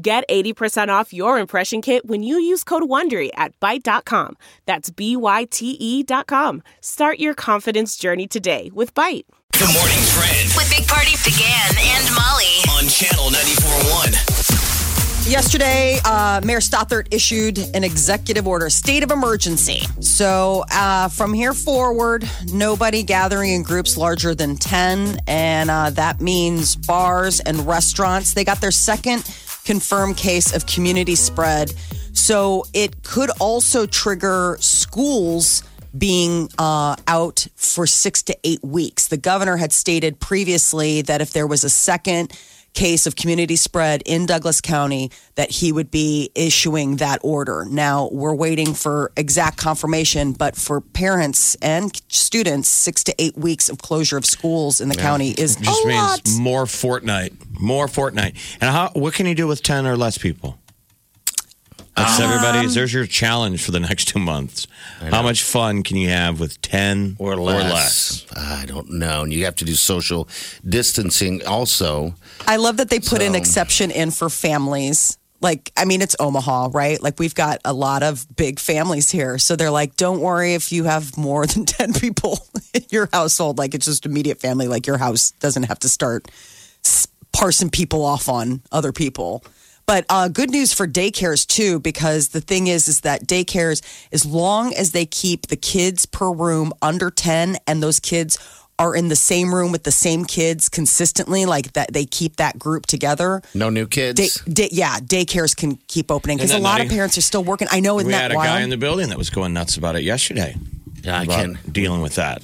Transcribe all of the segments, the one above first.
Get 80% off your impression kit when you use code WONDERY at Byte.com. That's B-Y-T-E dot com. Start your confidence journey today with Byte. Good morning trend With Big Party DeGan and Molly. on channel 94.1. Yesterday, uh, Mayor Stothert issued an executive order, state of emergency. So uh, from here forward, nobody gathering in groups larger than 10. And uh, that means bars and restaurants. They got their second confirmed case of community spread. So it could also trigger schools being uh, out for six to eight weeks. The governor had stated previously that if there was a second case of community spread in Douglas County, that he would be issuing that order. Now we're waiting for exact confirmation, but for parents and students, six to eight weeks of closure of schools in the county is just a means lot. more Fortnite, more Fortnite. And how? What can you do with ten or less people? That's Um, everybody's. There's your challenge for the next two months. How much fun can you have with ten or less. I don't know. And you have to do social distancing also. I love that they put an exception in for families. Like, I mean, it's Omaha, right? Like, we've got a lot of big families here. So they're like, don't worry if you have more than 10 people in your household. Like, it's just immediate family. Like, your house doesn't have to start s- parsing people off on other people. But uh, good news for daycares too, because the thing is, is that daycares, as long as they keep the kids per room under ten, and those kids are in the same room with the same kids consistently, like that, they keep that group together. No new kids. Day, day, yeah, daycares can keep opening because a Isn't lot of parents are still working. I know, isn't we that had a wild? guy in the building that was going nuts about it yesterday. yeah, I can. dealing with that.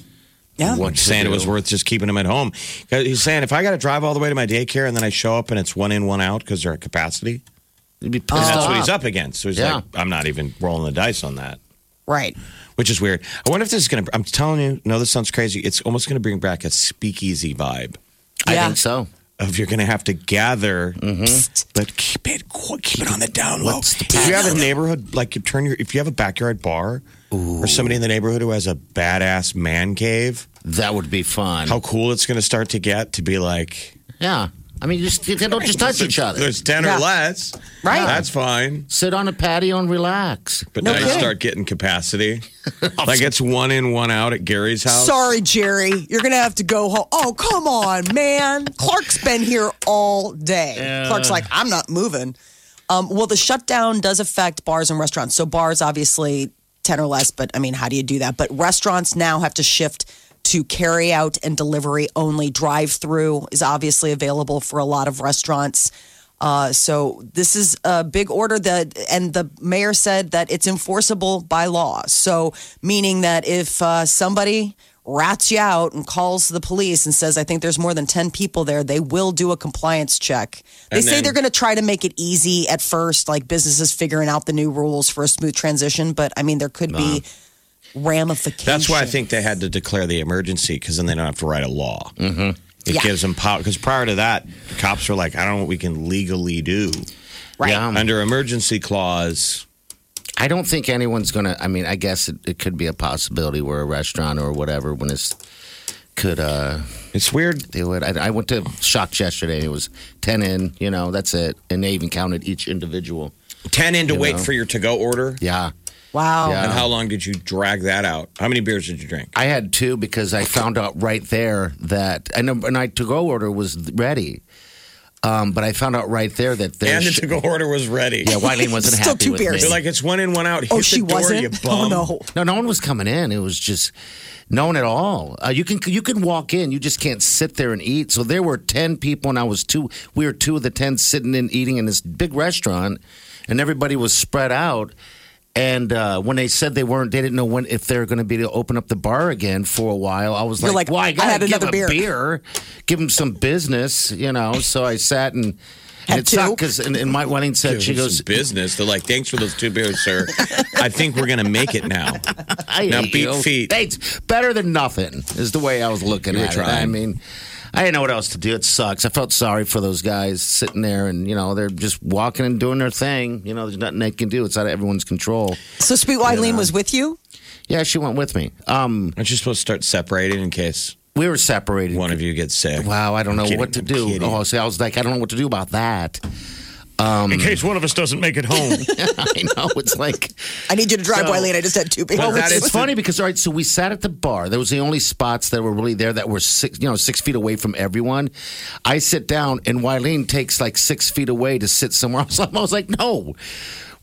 Yeah, What to saying it was worth just keeping him at home. 'Cause He's saying if I got to drive all the way to my daycare and then I show up and it's one in, one out because they're at capacity, You'd be and that's off. what he's up against. So he's Yeah. like, I'm not even rolling the dice on that. right. which is weird. I wonder if this is going to. I'm telling you, no, this sounds crazy. It's almost going to bring back a speakeasy vibe I think so. of you're going to have to gather, mm-hmm. but keep it keep it on the down low. The If you have a neighborhood, like you turn your, if you have a backyard bar or somebody in the neighborhood who has a badass man cave, That would be fun. how cool it's going to start to get to be like yeah. I mean, just they don't just touch each other. There's ten Yeah. or less, Right. That's fine. Sit on a patio and relax. But No now you kidding. start getting capacity. like it's one in, one out at Gary's house. Sorry, Jerry. You're going to have to go home. Oh, come on, man. Clark's been here all day. Clark's like, I'm not moving. Um, well, the shutdown does affect bars and restaurants. So, bars, obviously, 10 or less, but I mean, how do you do that? But restaurants now have to shift to carry out and delivery only. Drive through is obviously available for a lot of restaurants. Uh, so this is a big order that, and the mayor said that it's enforceable by law. So meaning that if uh, somebody rats you out and calls the police and says, "I think there's more than ten people there," they will do a compliance check. They And say then- they're going to try to make it easy at first, like businesses figuring out the new rules for a smooth transition. But I mean, there could be ramifications. That's why I think they had to declare the emergency because then they don't have to write a law. Mm-hmm. It Yeah. gives them power because prior to that, the cops were like, "I don't know what we can legally do Right. Yeah. under emergency clause." I don't think anyone's going to. I mean, I guess it, it could be a possibility where a restaurant or whatever, when it's could uh, It's weird. do it. I, I went to Shocked yesterday. It was ten in. You know, that's it, and they even counted each individual. Ten in to wait know. for your to-go order. Yeah, Wow. Yeah. And how long did you drag that out? How many beers did you drink? I had two because I found out right there that and and I to go order was ready, um, but I found out right there that And the to-go order was ready. yeah, Eileen wasn't Still happy two with beers. me. They're like, it's one in, one out. Hit Oh, the she door, wasn't. You Oh no. No, no one was coming in. It was just no one at all. Uh, you can you can walk in. You just can't sit there and eat. So there were ten people, and I was two. We were two of the ten sitting and eating in this big restaurant, and everybody was spread out. And uh, when they said they weren't, they didn't know when if they were going to be to open up the bar again for a while. I was You're like, like, "Why? I I gotta had give another beer." beer, give them some business, you know." So I sat and And it sucked because, and, and my wedding said, she goes, business. They're like, thanks for those two beers, sir. I think we're gonna make it now. I Now beat you. feet. It's better than nothing, is the way I was looking You were at it. I mean, I didn't know what else to do. It sucks. I felt sorry for those guys sitting there and, you know, they're just walking and doing their thing. You know, there's nothing they can do. It's out of everyone's control. So Sweet Eileen was with you. Yeah, she went with me. Um, Aren't you supposed to start separating in case we were separated. one of you gets sick? Wow, I don't I'm know kidding, what to I'm do. kidding. Oh, see, I was like, I don't know what to do about that. Um, in case one of us doesn't make it home. I know. It's like, I need you to drive So- Eileen. I just had two people. Well, that it's funny because all right, so we sat at the bar. There was the only spots that were really there that were six, you know, six feet away from everyone. I sit down, and Eileen takes like six feet away to sit somewhere else. I was like, no.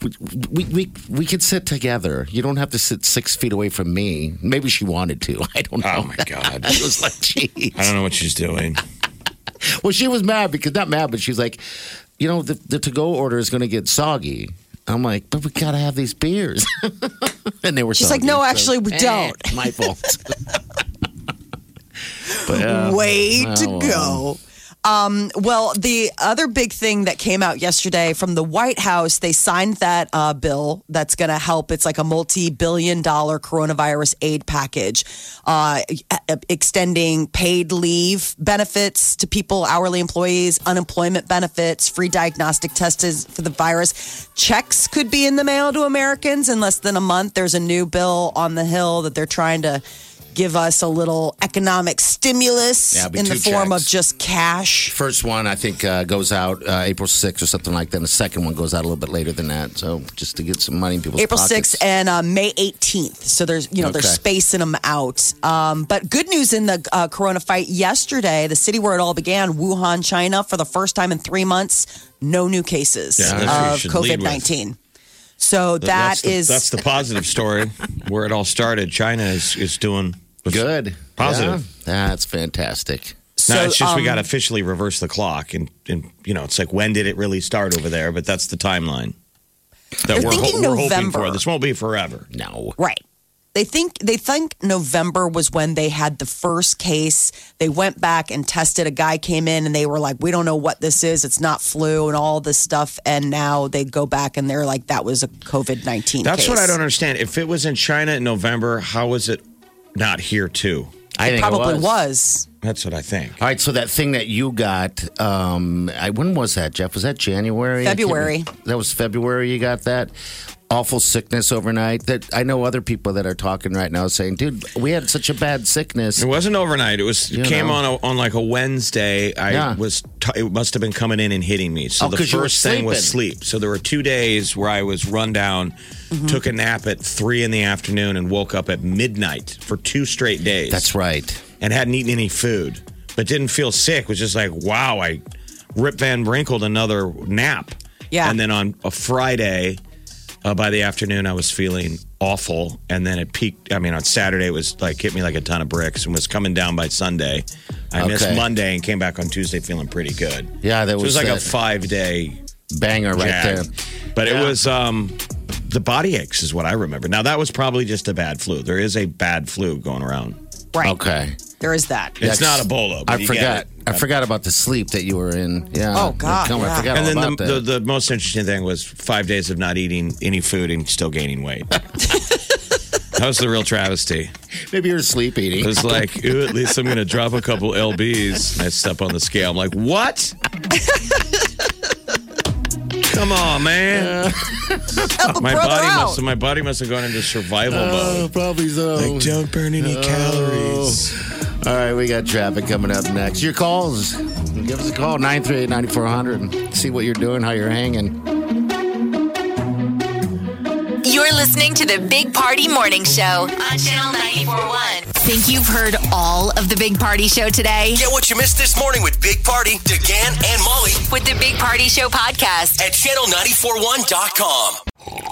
We, we we we could sit together. You don't have to sit six feet away from me. Maybe she wanted to. I don't know. Oh my god. I was like, geez. I don't know what she's doing. Well, she was mad because not mad, but she's like, you know, the, the to go order is going to get soggy. I'm like, but we got to have these beers. and they were. She's like, soggy, "No, so- actually, we Eh, don't." My fault. but, yeah. Way Oh, to well. Um, well, the other big thing that came out yesterday from the White House, they signed that uh, bill that's going to help. It's like a multi billion dollar coronavirus aid package, uh, extending paid leave benefits to people, hourly employees, unemployment benefits, free diagnostic tests for the virus. Checks could be in the mail to Americans in less than a month. There's a new bill on the Hill that they're trying to give us a little economic stimulus Yeah, it'll be in the two form checks. of just cash. First one, I think, uh, goes out uh, April 6th or something like that. And the second one goes out a little bit later than that. So just to get some money in people's April pockets. 6th and uh, May 18th. So there's, you know, they're Okay. spacing them out. Um, but good news in the uh, corona fight yesterday, the city where it all began, Wuhan, China, for the first time in three months, no new cases Yeah, that's what you of should lead COVID with. 19. So that's that the, is that's the positive story where it all started. China is is doing Good. Positive. Yeah, that's fantastic. so, no, it's just we um, got to officially reverse the clock, and and you know, it's like when did it really start over there? But that's the timeline that They're we're, thinking we're hoping November. for. This won't be forever. No. Right. They think they think November was when they had the first case. They went back and tested. A guy came in and they were like, "We don't know what this is. It's not flu and all this stuff." And now they go back and they're like, "That was a COVID nineteen." That's case. what I don't understand. If it was in China in November, how was it not here too? I think Probably it was. That's what I think. All right, so that thing that you got, um, I, when was that, Jeff? Was that January? February. That was February. You got that awful sickness overnight. That I know other people that are talking right now saying, "Dude, we had such a bad sickness." It wasn't overnight. It was You it came know. on a, on like a Wednesday. I Yeah. was t- it must have been coming in and hitting me. So Oh, the 'cause you were first thing was sleep. So there were two days where I was run down, Mm-hmm. took a nap at three in the afternoon, and woke up at midnight for two straight days. That's right. and hadn't eaten any food, but didn't feel sick. Was just like, wow, I Rip Van Wrinkled another nap. Yeah. And then on a Friday, uh, by the afternoon, I was feeling awful. And then it peaked. I mean, on Saturday, it was like hit me like a ton of bricks and was coming down by Sunday. I missed Okay. Monday and came back on Tuesday feeling pretty good. Yeah, that So it was was like a that five day banger right jag. there. But it was um, the body aches, is what I remember. Now, that was probably just a bad flu. There is a bad flu going around. Right. Okay. There is that. It's not Ebola. But I you forgot. Get it. I forgot about the sleep that you were in. Yeah. Oh, God, Come on, yeah. I forgot And then about the, that. the, the most interesting thing was five days of not eating any food and still gaining weight. that was the real travesty. Maybe you're sleep eating. It was like, "Ooh, at least I'm going to drop a couple lbs. And I step on the scale. I'm like, what? Come on, man. Help a My body out. must have, my body must have gone into survival Oh, mode. probably so. Like, don't burn any oh. calories. All right, we got traffic coming up next. Your calls. Give us a call, 938 9400, and see what you're doing, how you're hanging. You're listening to the Big Party Morning Show on Channel 941. Think you've heard all of the Big Party Show today? Get what you missed this morning with Big Party, DeGan, and Molly With the Big Party Show podcast. at channel941.com.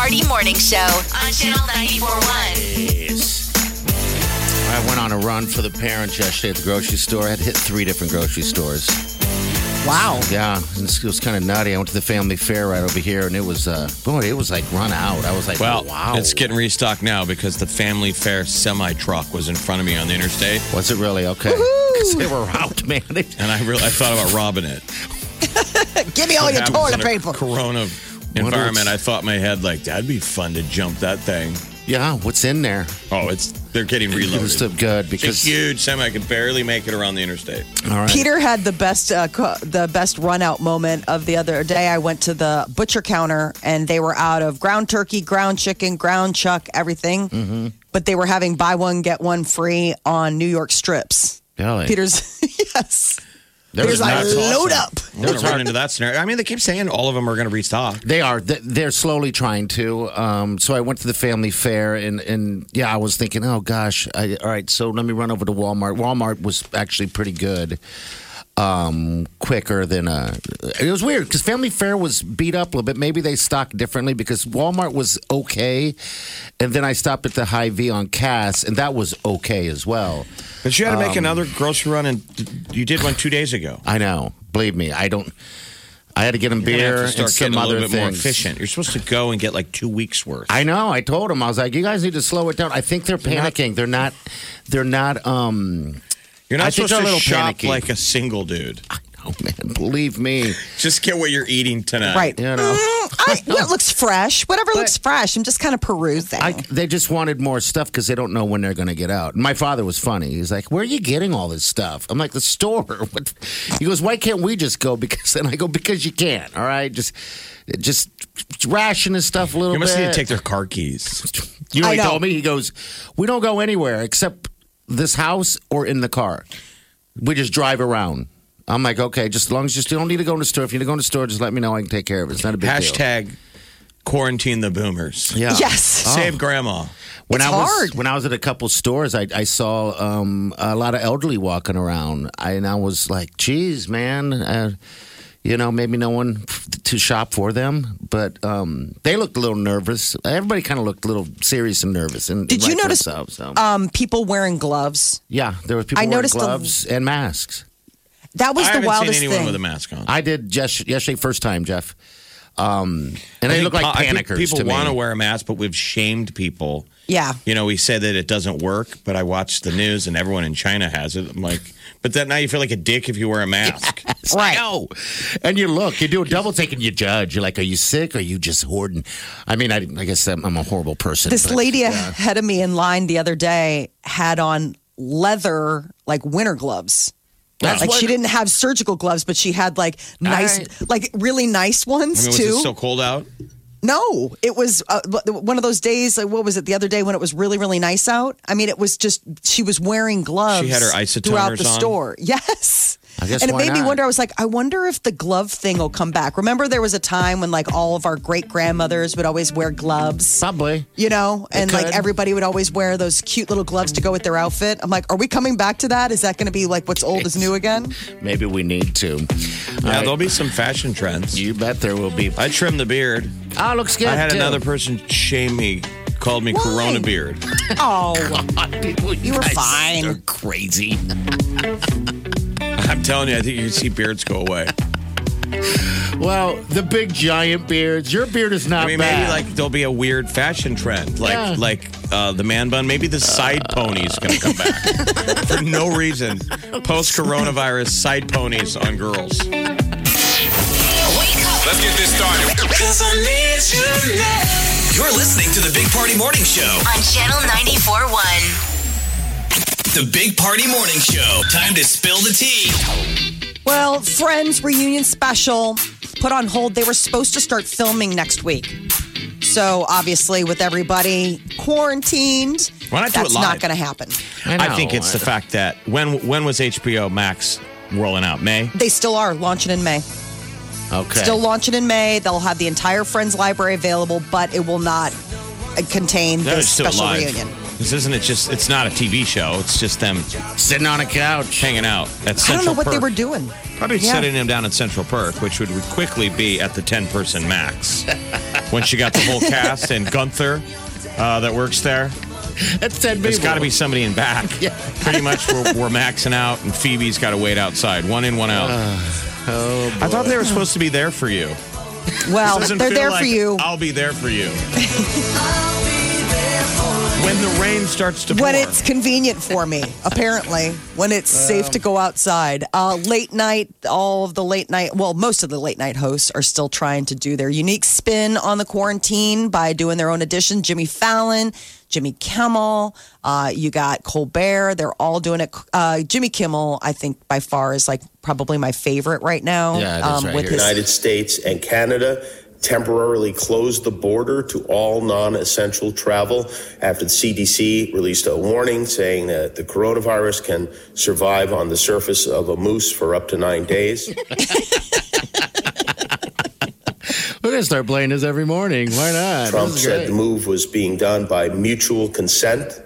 Party Morning Show on Channel 941. Yes. I went on a run for the parents yesterday at the grocery store. I had to hit three different grocery stores. Wow. Yeah, and it was kind of nutty. I went to the Family Fare right over here, and it was, uh, boy, it was like run out. I was like, Well, wow. it's getting restocked now because the Family Fare semi truck was in front of me on the interstate, Was it really okay? Because they were out, man. And I really I thought about robbing it. Give me all your toilet in a paper. Corona environment. I thought in my head like that'd be fun to jump that thing. yeah, what's in there? Oh, it's they're getting It reloaded. was still good It's because. a huge semi. I could barely make it around the interstate. All right. Peter had the best uh, co- the best run out moment of the other day. I went to the butcher counter and they were out of ground turkey, ground chicken, ground chuck, everything. Mm-hmm. But they were having buy one get one free on New York strips. Really? Peter's yes. There was like load up. We're going to run into that scenario. I mean, they keep saying all of them are going to restock. They are. Th- They're slowly trying to. Um, so I went to the Family Fare, and, and yeah, I was thinking, oh gosh, I, all right. So let me run over to Walmart. Walmart was actually pretty good. Um, quicker than uh, it was weird because Family Fare was beat up a little bit. Maybe they stocked differently because Walmart was okay, and then I stopped at the Hy-Vee on Cass, and that was okay as well. But you had to Um, make another grocery run, and you did one two days ago. I know, believe me, I don't. I had to get him You're gonna have beer and some getting a other little bit more things. efficient. You're supposed to go and get like two weeks worth. I know. I told him I was like, you guys need to slow it down. I think they're panicking. They're not. They're not. Um. You're not I supposed a to little shop panicky. like a single dude. Oh man, believe me. Just get what you're eating tonight. Right. You know. Mm, I, what looks fresh? Whatever looks fresh. I'm just kind of perusing. I, they just wanted more stuff because they don't know when they're going to get out. My father was funny. He's like, "Where are you getting all this stuff?" I'm like, "The store." What? He goes, "Why can't we just go?" Because then I go, "Because you can't." All right, just just ration his stuff a little You must bit. need to take their car keys. You know, I what he told me. He goes, "We don't go anywhere except this house or in the car. We just drive around." I'm like, "Okay, just as long as you still don't need to go in the store. If you need to go in the store, just let me know. I can take care of it. It's not a big deal." Hashtag quarantine the boomers. Yeah. yes. Save grandma. When It's I was hard. when I was at a couple stores, I, I saw um, a lot of elderly walking around, I, and I was like, "Geez, man." Uh, you know, maybe no one f- to shop for them, but um, they looked a little nervous. Everybody kind of looked a little serious and nervous. And Did you notice So, so. um, people wearing gloves? Yeah, there were people I wearing noticed the- gloves and masks. That was I the wildest seen anyone thing. with a mask on. I did just yesterday, first time, Jeff. Um, and I they look like po- I think panickers People to me. want to wear a mask, but we've shamed people. yeah. You know, we say that it doesn't work, but I watched the news and everyone in China has it. I'm like, but then now you feel like a dick if you wear a mask. Right. No. And you look, you do a double take and you judge. You're like, are you sick? Or are you just hoarding? I mean, I, I guess I'm, I'm a horrible person. This but- lady ahead of me in line the other day had on leather, like winter gloves. That's like what- she didn't have surgical gloves, but she had like nice, right. like really nice I ones mean, was too. it so cold out? No, it was uh, one of those days. Like, what was it? The other day when it was really, really nice out. I mean, it was just she was wearing gloves. She had her isotoners throughout the on? store. Yes. I guess and it why made me wonder. I was like, I wonder if the glove thing will come back. Remember, there was a time when like all of our great grandmothers would always wear gloves Probably. you know, and like everybody would always wear those cute little gloves to go with their outfit. I'm like, are we coming back to that? Is that going to be like what's old is new again? Maybe we need to. Yeah, All right. there'll be some fashion trends. You bet there will be. I trimmed the beard. Oh, looks good. I had too. another person shame me, called me Why? Corona Beard. Oh, People, You were guys fine. are crazy. I'm telling you, I think you can see beards go away. Well, the big giant beards. Your beard is not I mean, bad. maybe like there'll be a weird fashion trend, like Yeah. like uh, the man bun. Maybe the side pony's going to come back for no reason. Post coronavirus side ponies on girls. Wake up Let's get this started. You're listening to the Big Party Morning Show. on Channel 94.1. The Big Party Morning Show. Time to spill the tea. Well, Friends reunion special put on hold. They were supposed to start filming next week. So obviously, with everybody quarantined, Why not that's not going to happen. I think it's the fact that when when was HBO Max rolling out? May. They still are launching in May. Okay. Still launching in May. They'll have the entire Friends library available, but it will not uh, contain No, this special live. reunion. This isn't it. Just it's not a TV show. It's just them sitting on a couch. hanging out at Central I don't Central know what they were doing. Probably Yeah. setting him down at Central Perk, which would quickly be at the 10 person max. Once you got the whole cast and Gunther uh, that works there, That's 10 there's people. got to be somebody in back. Yeah. Pretty much we're, we're maxing out, and Phoebe's got to wait outside. One in, one out. Oh, I thought they were supposed to be there for you. Well, Doesn't they're feel there like for you. I'll be there for you. when the rain starts to when pour. it's convenient for me, apparently, when it's safe to go outside. Uh, late night, all of the late night, well, most of the late night hosts are still trying to do their unique spin on the quarantine by doing their own edition. Jimmy Fallon, Jimmy Kimmel, uh, you got Colbert, they're all doing it. Uh, Jimmy Kimmel, I think by far is like probably my favorite right now. Yeah, it is right with here. his United States and Canada temporarily closed the border to all non essential travel after the CDC released a warning saying that the coronavirus can survive on the surface of a moose for up to nine days. We're going to start playing this every morning. Why not? Trump said great. the move was being done by mutual consent.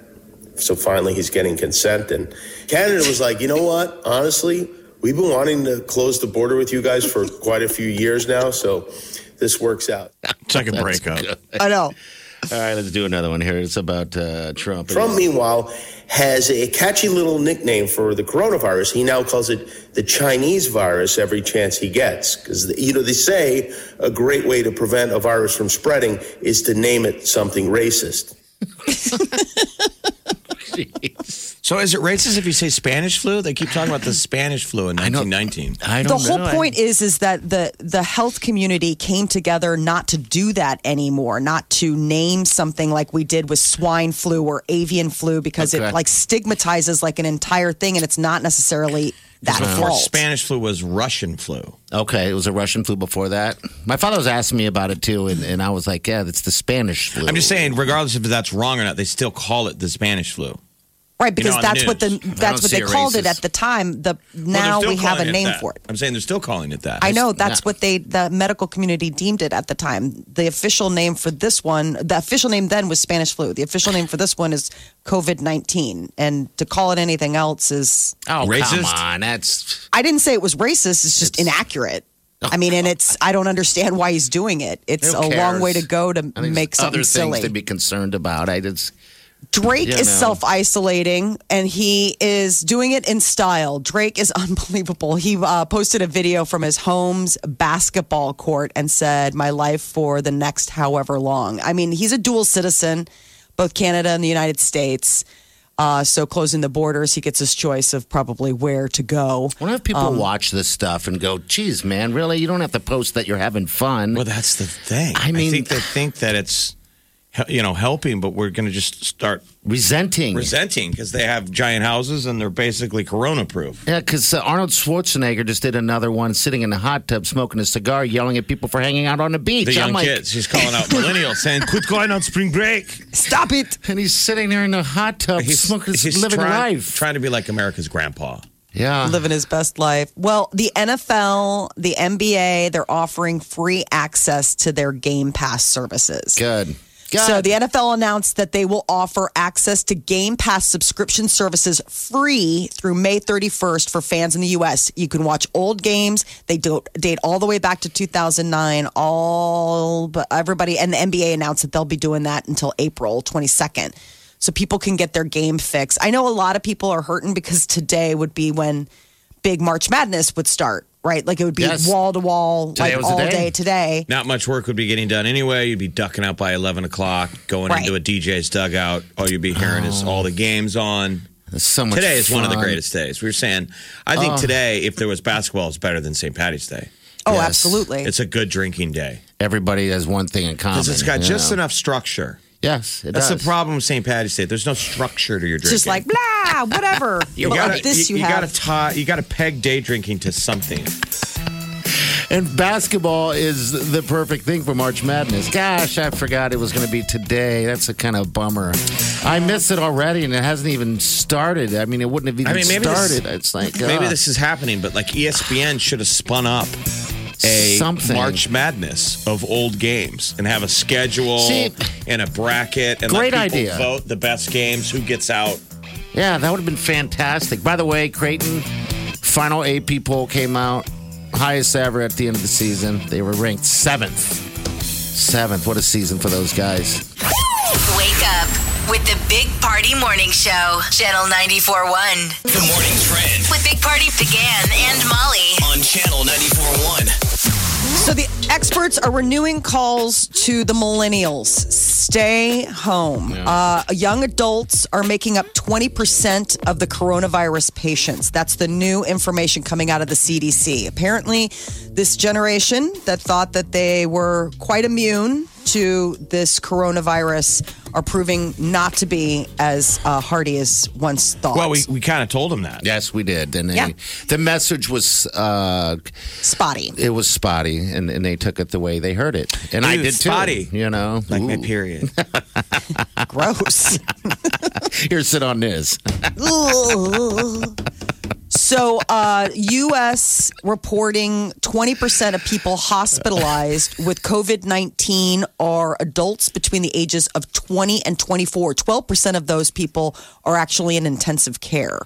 So finally, he's getting consent. And Canada was like, you know what? Honestly, we've been wanting to close the border with you guys for quite a few years now. So this works out. it's like a breakup. I know. All right, let's do another one here. It's about uh, Trump. Trump, meanwhile, has a catchy little nickname for the coronavirus. He now calls it the Chinese virus every chance he gets. Because, you know, they say a great way to prevent a virus from spreading is to name it something racist. So is it racist if you say Spanish flu? They keep talking about the Spanish flu in 1919. I the don't the whole know. I- point is is that the the health community came together not to do that anymore not to name something like we did with swine flu or avian flu because Okay. it like stigmatizes like an entire thing and it's not necessarily that Before fault Spanish flu was Russian flu. Okay, it was a Russian flu before that. My father was asking me about it too, and, and I was like, yeah, it's the Spanish flu. I'm just saying, regardless if that's wrong or not, they still call it the Spanish flu. Right because on the that's what the that's what they it called it at the time the now they're we have a name that. for it I'm saying they're still calling it that. I know that's yeah. what they the medical community deemed it at the time. The official name for this one, the official name then was Spanish flu. The official name for this one is COVID nineteen, and to call it anything else is oh, Racist? come on, that's I didn't say it was racist. It's just inaccurate. Oh, I mean, and it's I don't understand why he's doing it. It's Who a long way to go to I think make there's other something things silly. to be concerned about. I just Drake You is know. self isolating and he is doing it in style. Drake is unbelievable. He uh, posted a video from his home's basketball court and said, My life for the next however long. I mean, he's a dual citizen, both Canada and the United States. Uh, so closing the borders, he gets his choice of probably where to go. I wonder if people Um, watch this stuff and go, geez, man, really? You don't have to post that you're having fun. Well, that's the thing. I mean- think they think that it's, he- you know, helping, but we're going to just start Resenting. resenting because they have giant houses and they're basically corona proof. yeah, because uh, Arnold Schwarzenegger just did another one sitting in a hot tub smoking a cigar, yelling at people for hanging out on the beach. The young I'm like, kids, he's calling out millennials saying, "Quit going on spring break." Stop it. And he's sitting there in the hot tub he's, smoking, he's living trying, life. trying to be like America's grandpa. yeah. living his best life. Well, the NFL, the NBA, they're offering free access to their Game Pass services. Good. Good. So the NFL announced that they will offer access to Game Pass subscription services free through May 31st for fans in the U.S. You can watch old games. They date all the way back to 2009. All but everybody and the NBA announced that they'll be doing that until April 22nd. So people can get their game fix. I know a lot of people are hurting because today would be when big March Madness would start, right? Like it would be Yes. wall to wall, Today like was the all day. day today. Not much work would be getting done anyway. You'd be ducking out by 11 o'clock, going Right. into a DJ's dugout. All you'd be hearing is oh. all the games on. There's so much Today is one of the fun. greatest days. We were saying, I think oh. today, if there was basketball, is better than St. Patty's Day. Oh, Yes. absolutely. It's a good drinking day Everybody has one thing in common. because it's got you just know. enough structure. Yes, it That's does. the problem with St. Patty's Day. There's no structure to your It's drinking. just like blah, whatever. you But gotta, like this, you, you, have. gotta tie, you gotta peg day drinking to something. And basketball is the perfect thing for March Madness. Gosh, I forgot it was going to be today. That's a kind of bummer. I missed it already, and it hasn't even started. I mean, it wouldn't have even I mean, maybe this- started. it's like Maybe uh, this is happening, but like ESPN should have spun up a Something. March Madness of old games and have a schedule See- and a bracket and Great let people idea. vote the best games, who gets out. Yeah, that would have been fantastic. By the way, Creighton final AP poll came out, highest ever at the end of the season. They were ranked seventh. Seventh. What a season for those guys. Wake up with the Big Party Morning Show, Channel 94.1. The morning trend With Big Party DeGan and Molly. on channel 94.1. So the experts are renewing calls to the millennials. Stay home. Uh, young adults are making up 20% of the coronavirus patients. That's the new information coming out of the CDC. Apparently, this generation that thought that they were quite immune to this coronavirus are proving not to be as uh, hardy as once thought. Well, we, we kind of told them that. Yes, we did. And they, Yeah. the message was uh, spotty. it was spotty, and, and they took it the way they heard it, and I Ooh, did spotty. too. You know, Like my period. Gross. Here, sit on this. So, uh, U.S. reporting 20% of people hospitalized with COVID 19 are adults between the ages of 20 and 24. 12% of those people are actually in intensive care.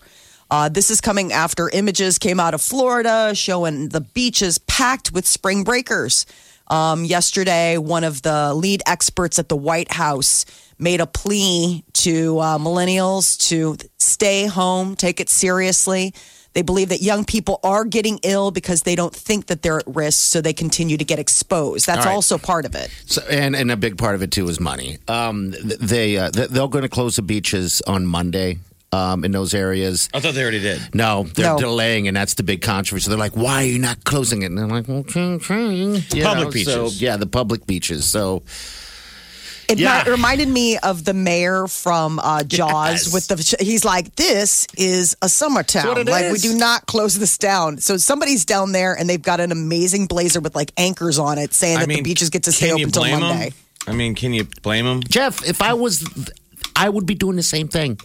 Uh, this is coming after images came out of Florida showing the beaches packed with spring breakers. Um, yesterday, one of the lead experts at the White House made a plea to uh, millennials to stay home, take it seriously. They believe that young people are getting ill because they don't think that they're at risk, so they continue to get exposed. That's All right. also part of it. So, and and a big part of it too is money. Um, they uh, they're going to close the beaches on Monday. Um, in those areas. I thought they already did. No, they're No. delaying, and that's the big controversy. They're like, "Why are you not closing it?" And they're like, "Okay, okay." You Public know, beaches. So, yeah, the public beaches. So It Yeah. mi- reminded me of the mayor from uh, Jaws Yes. with the. He's like, "This is a summer what town. it Like we do not close this down." So somebody's down there and they've got an amazing blazer with like anchors on it, saying I that mean, the beaches get to stay open you until Monday. them? I mean, can you blame them? Jeff, if I was, I would be doing the same thing.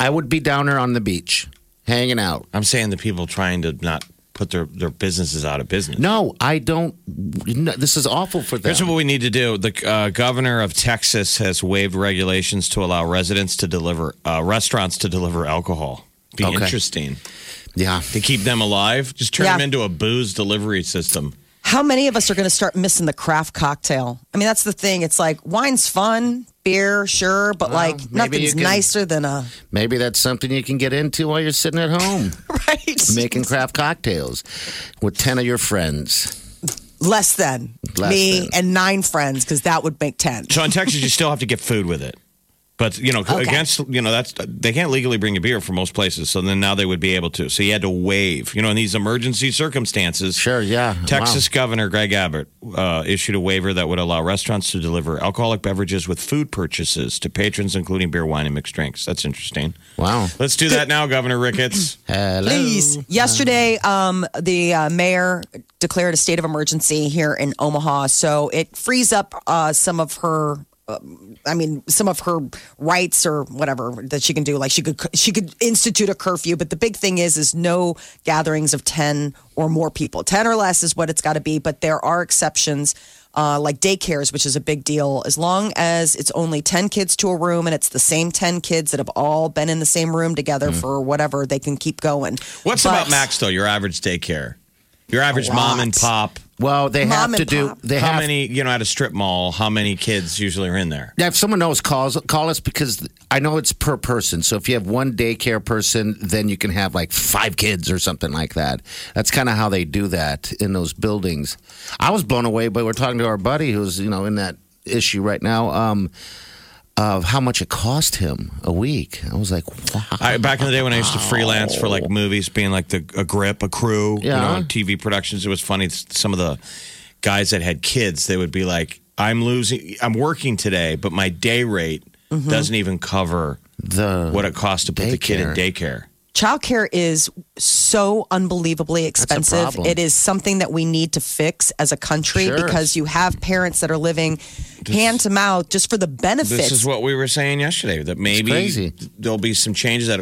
I would be down there on the beach, hanging out. I'm saying the people trying to not put their, their businesses out of business. No, I don't. No, this is awful for them. Here's what we need to do. The uh, governor of Texas has waived regulations to allow residents to deliver, uh, restaurants to deliver alcohol. Be Okay. interesting yeah, to keep them alive. Just turn Yeah. them into a booze delivery system. How many of us are going to start missing the craft cocktail? I mean, that's the thing. It's like wine's fun, beer, sure, but like nothing's can- nicer than a maybe that's something you can get into while you're sitting at home. right making craft cocktails with 10 of your friends. less than Less me than. and nine friends because that would make ten. So in Texas, you still have to get food with it. But you know, Okay. against you know that's they can't legally bring a beer for most places. So then now they would be able to. So you had to waive. You know, in these emergency circumstances, Sure, yeah. Texas Governor Greg Abbott uh, issued a waiver that would allow restaurants to deliver alcoholic beverages with food purchases to patrons, including beer, wine, and mixed drinks. That's interesting. Wow. Let's do that now, Governor Ricketts. Hello. Please. Yesterday, um, the uh, mayor declared a state of emergency here in Omaha, so it frees up uh, some of her. I mean, some of her rights or whatever that she can do. Like she could, she could institute a curfew. But the big thing is, is no gatherings of ten or more people. Ten or less is what it's got to be. But there are exceptions. Uh, like daycares, which is a big deal, as long as it's only 10 kids to a room and it's the same 10 kids that have all been in the same room together for whatever, they can keep going. What's But- about Max though? Your average daycare, your average mom and pop. Well, they Mom have to and do. pop. They How have. many? You know, at a strip mall, how many kids usually are in there? Yeah, if someone knows, calls call us because I know it's per person. So if you have one daycare person, then you can have like five kids or something like that. That's kind of how they do that in those buildings. I was blown away, but we're talking to our buddy who's you know in that issue right now. Um, of how much it cost him a week. I was like, wow. I, back in the day when I used to freelance for like movies, being like the a grip, a crew, you Yeah. know, TV productions, it was funny. Some of the guys that had kids, they would be like, I'm losing. I'm working today, but my day rate Mm-hmm. doesn't even cover The what it costs to put the kid in daycare. Daycare. Childcare is so unbelievably expensive. It is something that we need to fix as a country Sure. because you have parents that are living hand to mouth just for the benefits. This is what we were saying yesterday that maybe there'll be some changes that,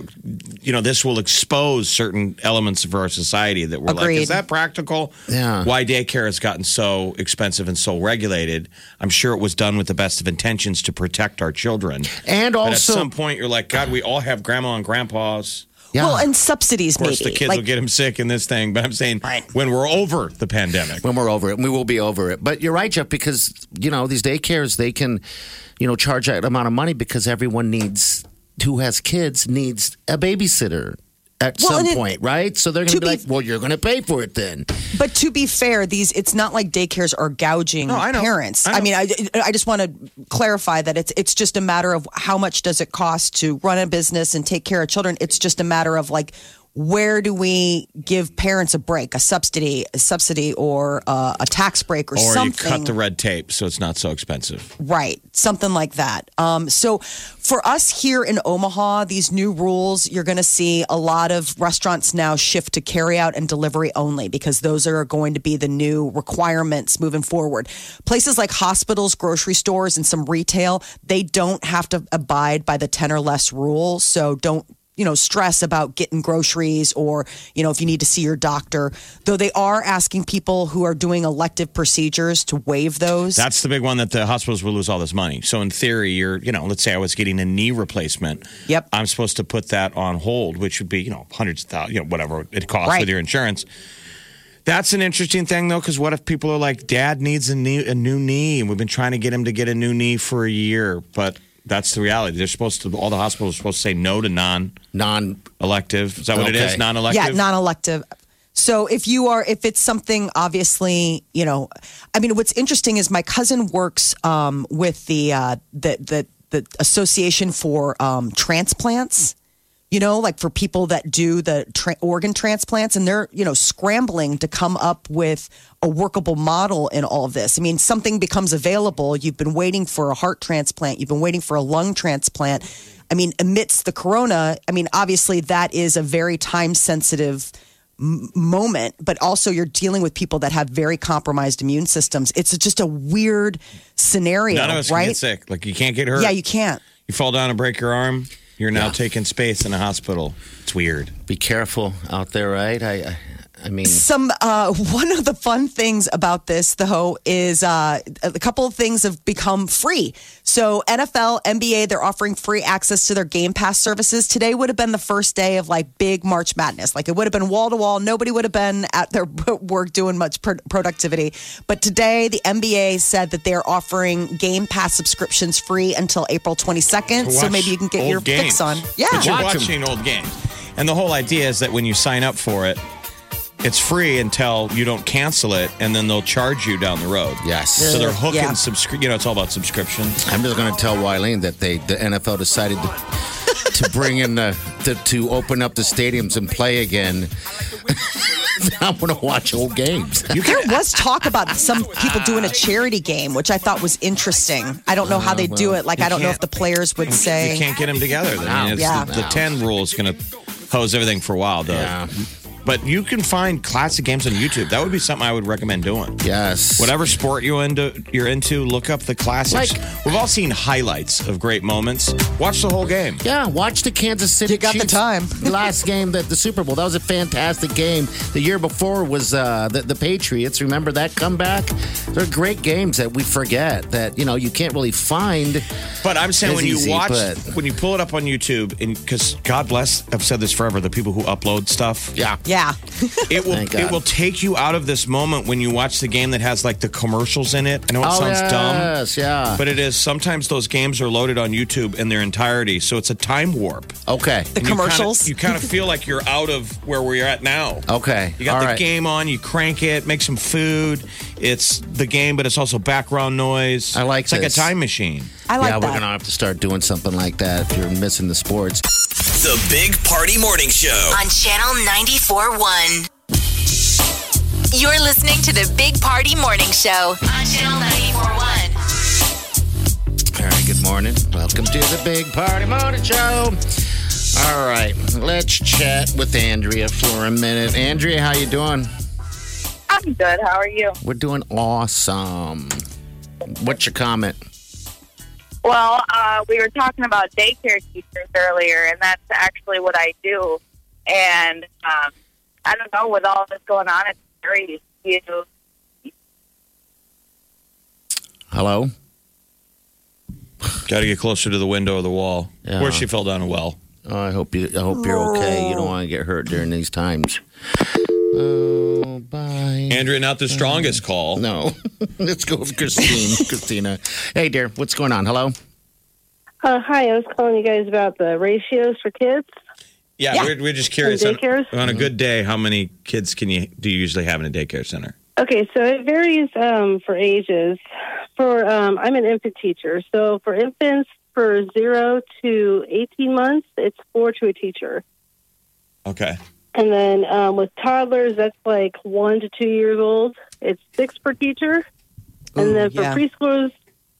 you know, this will expose certain elements of our society that we're like, is that practical? Yeah. Why daycare has gotten so expensive and so regulated? I'm sure it was done with the best of intentions to protect our children. And But at some point, you're like, God, we all have grandma and grandpas. Yeah. well, and subsidies Of course, maybe. the kids like, will get them sick in this thing. But I'm saying when we're over the pandemic, when we're over it, we will be over it. But you're right, Jeff, because you know these daycares they can, you know, charge that amount of money because everyone needs who has kids needs a babysitter at Well, some and it- point, right? So they're going to to be be- like, "Well, you're going to pay for it then." But to be fair, these it's not like daycares are gouging No, I know. parents. I know. I, mean, I, I just want to clarify that it's it's just a matter of how much does it cost to run a business and take care of children. It's just a matter of like where do we give parents a break, a subsidy, a subsidy, or uh, a tax break, or, or something. you cut the red tape so it's not so expensive. Right, something like that. Um, so, for us here in Omaha, these new rules, you're going to see a lot of restaurants now shift to carry out and delivery only because those are going to be the new requirements moving forward. Places like hospitals, grocery stores, and some retail, they don't have to abide by the 10 or less rule. So, don't you know stress about getting groceries or you know if you need to see your doctor though they are asking people who are doing elective procedures to waive those That's the big one that the hospitals will lose all this money. So in theory, you're, you know, let's say I was getting a knee replacement. Yep. I'm supposed to put that on hold, which would be, you know, hundreds of thousands, you know, whatever it costs Right. with your insurance. That's an interesting thing though, because what if people are like, Dad needs a knee, a new knee, and we've been trying to get him to get a new knee for a year, but that's the reality. They're supposed to. All the hospitals are supposed to say no to non non elective. Is that what it is? Okay. Non-elective. Yeah, non-elective. So if you are, if it's something obviously, you know, I mean, what's interesting is my cousin works um, with the uh, the the the Association for um, Transplants. You know, like for people that do the tra- organ transplants, and they're you know scrambling to come up with a workable model in all of this. I mean, something becomes available. You've been waiting for a heart transplant. You've been waiting for a lung transplant. I mean, amidst the corona, I mean, obviously that is a very time sensitive moment, but also you're dealing with people that have very compromised immune systems. It's just a weird scenario, None of us can get sick. Like you can't get hurt. Yeah, you can't. You fall down and break your arm. You're now Yeah. taking space in a hospital. It's weird. be careful out there, right? I, I, I mean, Some uh, one of the fun things about this, though, is uh, a couple of things have become free. So NFL, NBA, they're offering free access to their Game Pass services. Today would have been the first day of like big March Madness. Like it would have been wall to wall. Nobody would have been at their work doing much pro- productivity. But today, the NBA said that they're offering Game Pass subscriptions free until April 22nd. So maybe you can get your games. fix on. Yeah. But you're Watch 'em. watching old games. And the whole idea is that when you sign up for it, it's free until you don't cancel it, and then they'll charge you down the road. yes. So they're hooking Yeah. subscri- You know, it's all about subscription. I'm just going to tell Eileen that they the NFL decided to, to bring in the, the to open up the stadiums and play again. I'm going to watch old games. There was talk about some people doing a charity game, which I thought was interesting. I don't know how they do it. Like, I don't know if the players would say You say. can't get them together. I mean, it's Yeah. the, the 10 rule is going to hose everything for a while, though. Yeah. But you can find classic games on YouTube. That would be something I would recommend doing. Yes. Whatever sport you into, you're into, look up the classics. Like- We've all seen highlights of great moments. Watch the whole game. Yeah, watch the Kansas City. You got the time. last game, that the Super Bowl. That was a fantastic game. The year before was uh, the, the Patriots. Remember that comeback? They're great games that we forget that you know you can't really find. But I'm saying when you easy, watch, but- when you pull it up on YouTube, and because God bless, I've said this forever, the people who upload stuff. Yeah. Yeah. It will Thank God. it will take you out of this moment when you watch the game that has like the commercials in it. I know it Oh, sounds dumb. yes, yeah. But it is sometimes those games are loaded on YouTube in their entirety, so it's a time warp. Okay. The And you kinda- commercials. You kind of feel like you're out of where we're at now. Okay. You got All the right. game on, you crank it, make some food. It's the game, but it's also background noise. I like It's like a this. time machine. I like yeah, we're that. gonna have to start doing something like that if you're missing the sports. The Big Party Morning Show. on Channel 94.1. You're listening to the Big Party Morning Show on Channel 94.1. All right, good morning. Welcome to the Big Party Morning Show. All right, let's chat with Andrea for a minute. Andrea, how you doing? I'm good. How are you? We're doing awesome. What's your comment? Well, uh, we were talking about daycare teachers earlier, and that's actually what I do. And um, I don't know, with all this going on, it's very you Hello? Got to get closer to the window of the wall Yeah. where she fell down a well. Oh, I hope you. I hope you're okay. You don't want to get hurt during these times. Oh, bye. Andrea, not the strongest call. No, let's go with Christine. Christina, hey dear, what's going on? Hello. Uh, hi, I was calling you guys about the ratios for kids. Yeah, Yeah. We're, we're just curious. On, daycares? on a good day, how many kids can you do you usually have in a daycare center? Okay, so it varies um, for ages. For um, I'm an infant teacher, so for infants for zero to eighteen months, it's four to a teacher, Okay. And then um, with toddlers, that's like one to two years old. It's six per teacher, and then for yeah. preschoolers,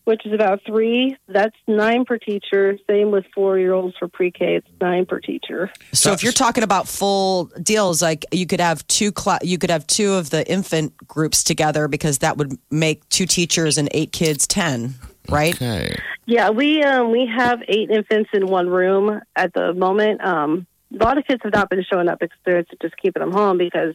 which is about three, that's nine per teacher. Same with four year olds for pre-K, it's nine per teacher. So if you're talking about full deals, like you could have two cla- you could have two of the infant groups together because that would make two teachers and eight kids ten, right? Okay. Yeah, we um, we have eight infants in one room at the moment. Um, a lot of kids have not been showing up because they're just keeping them home because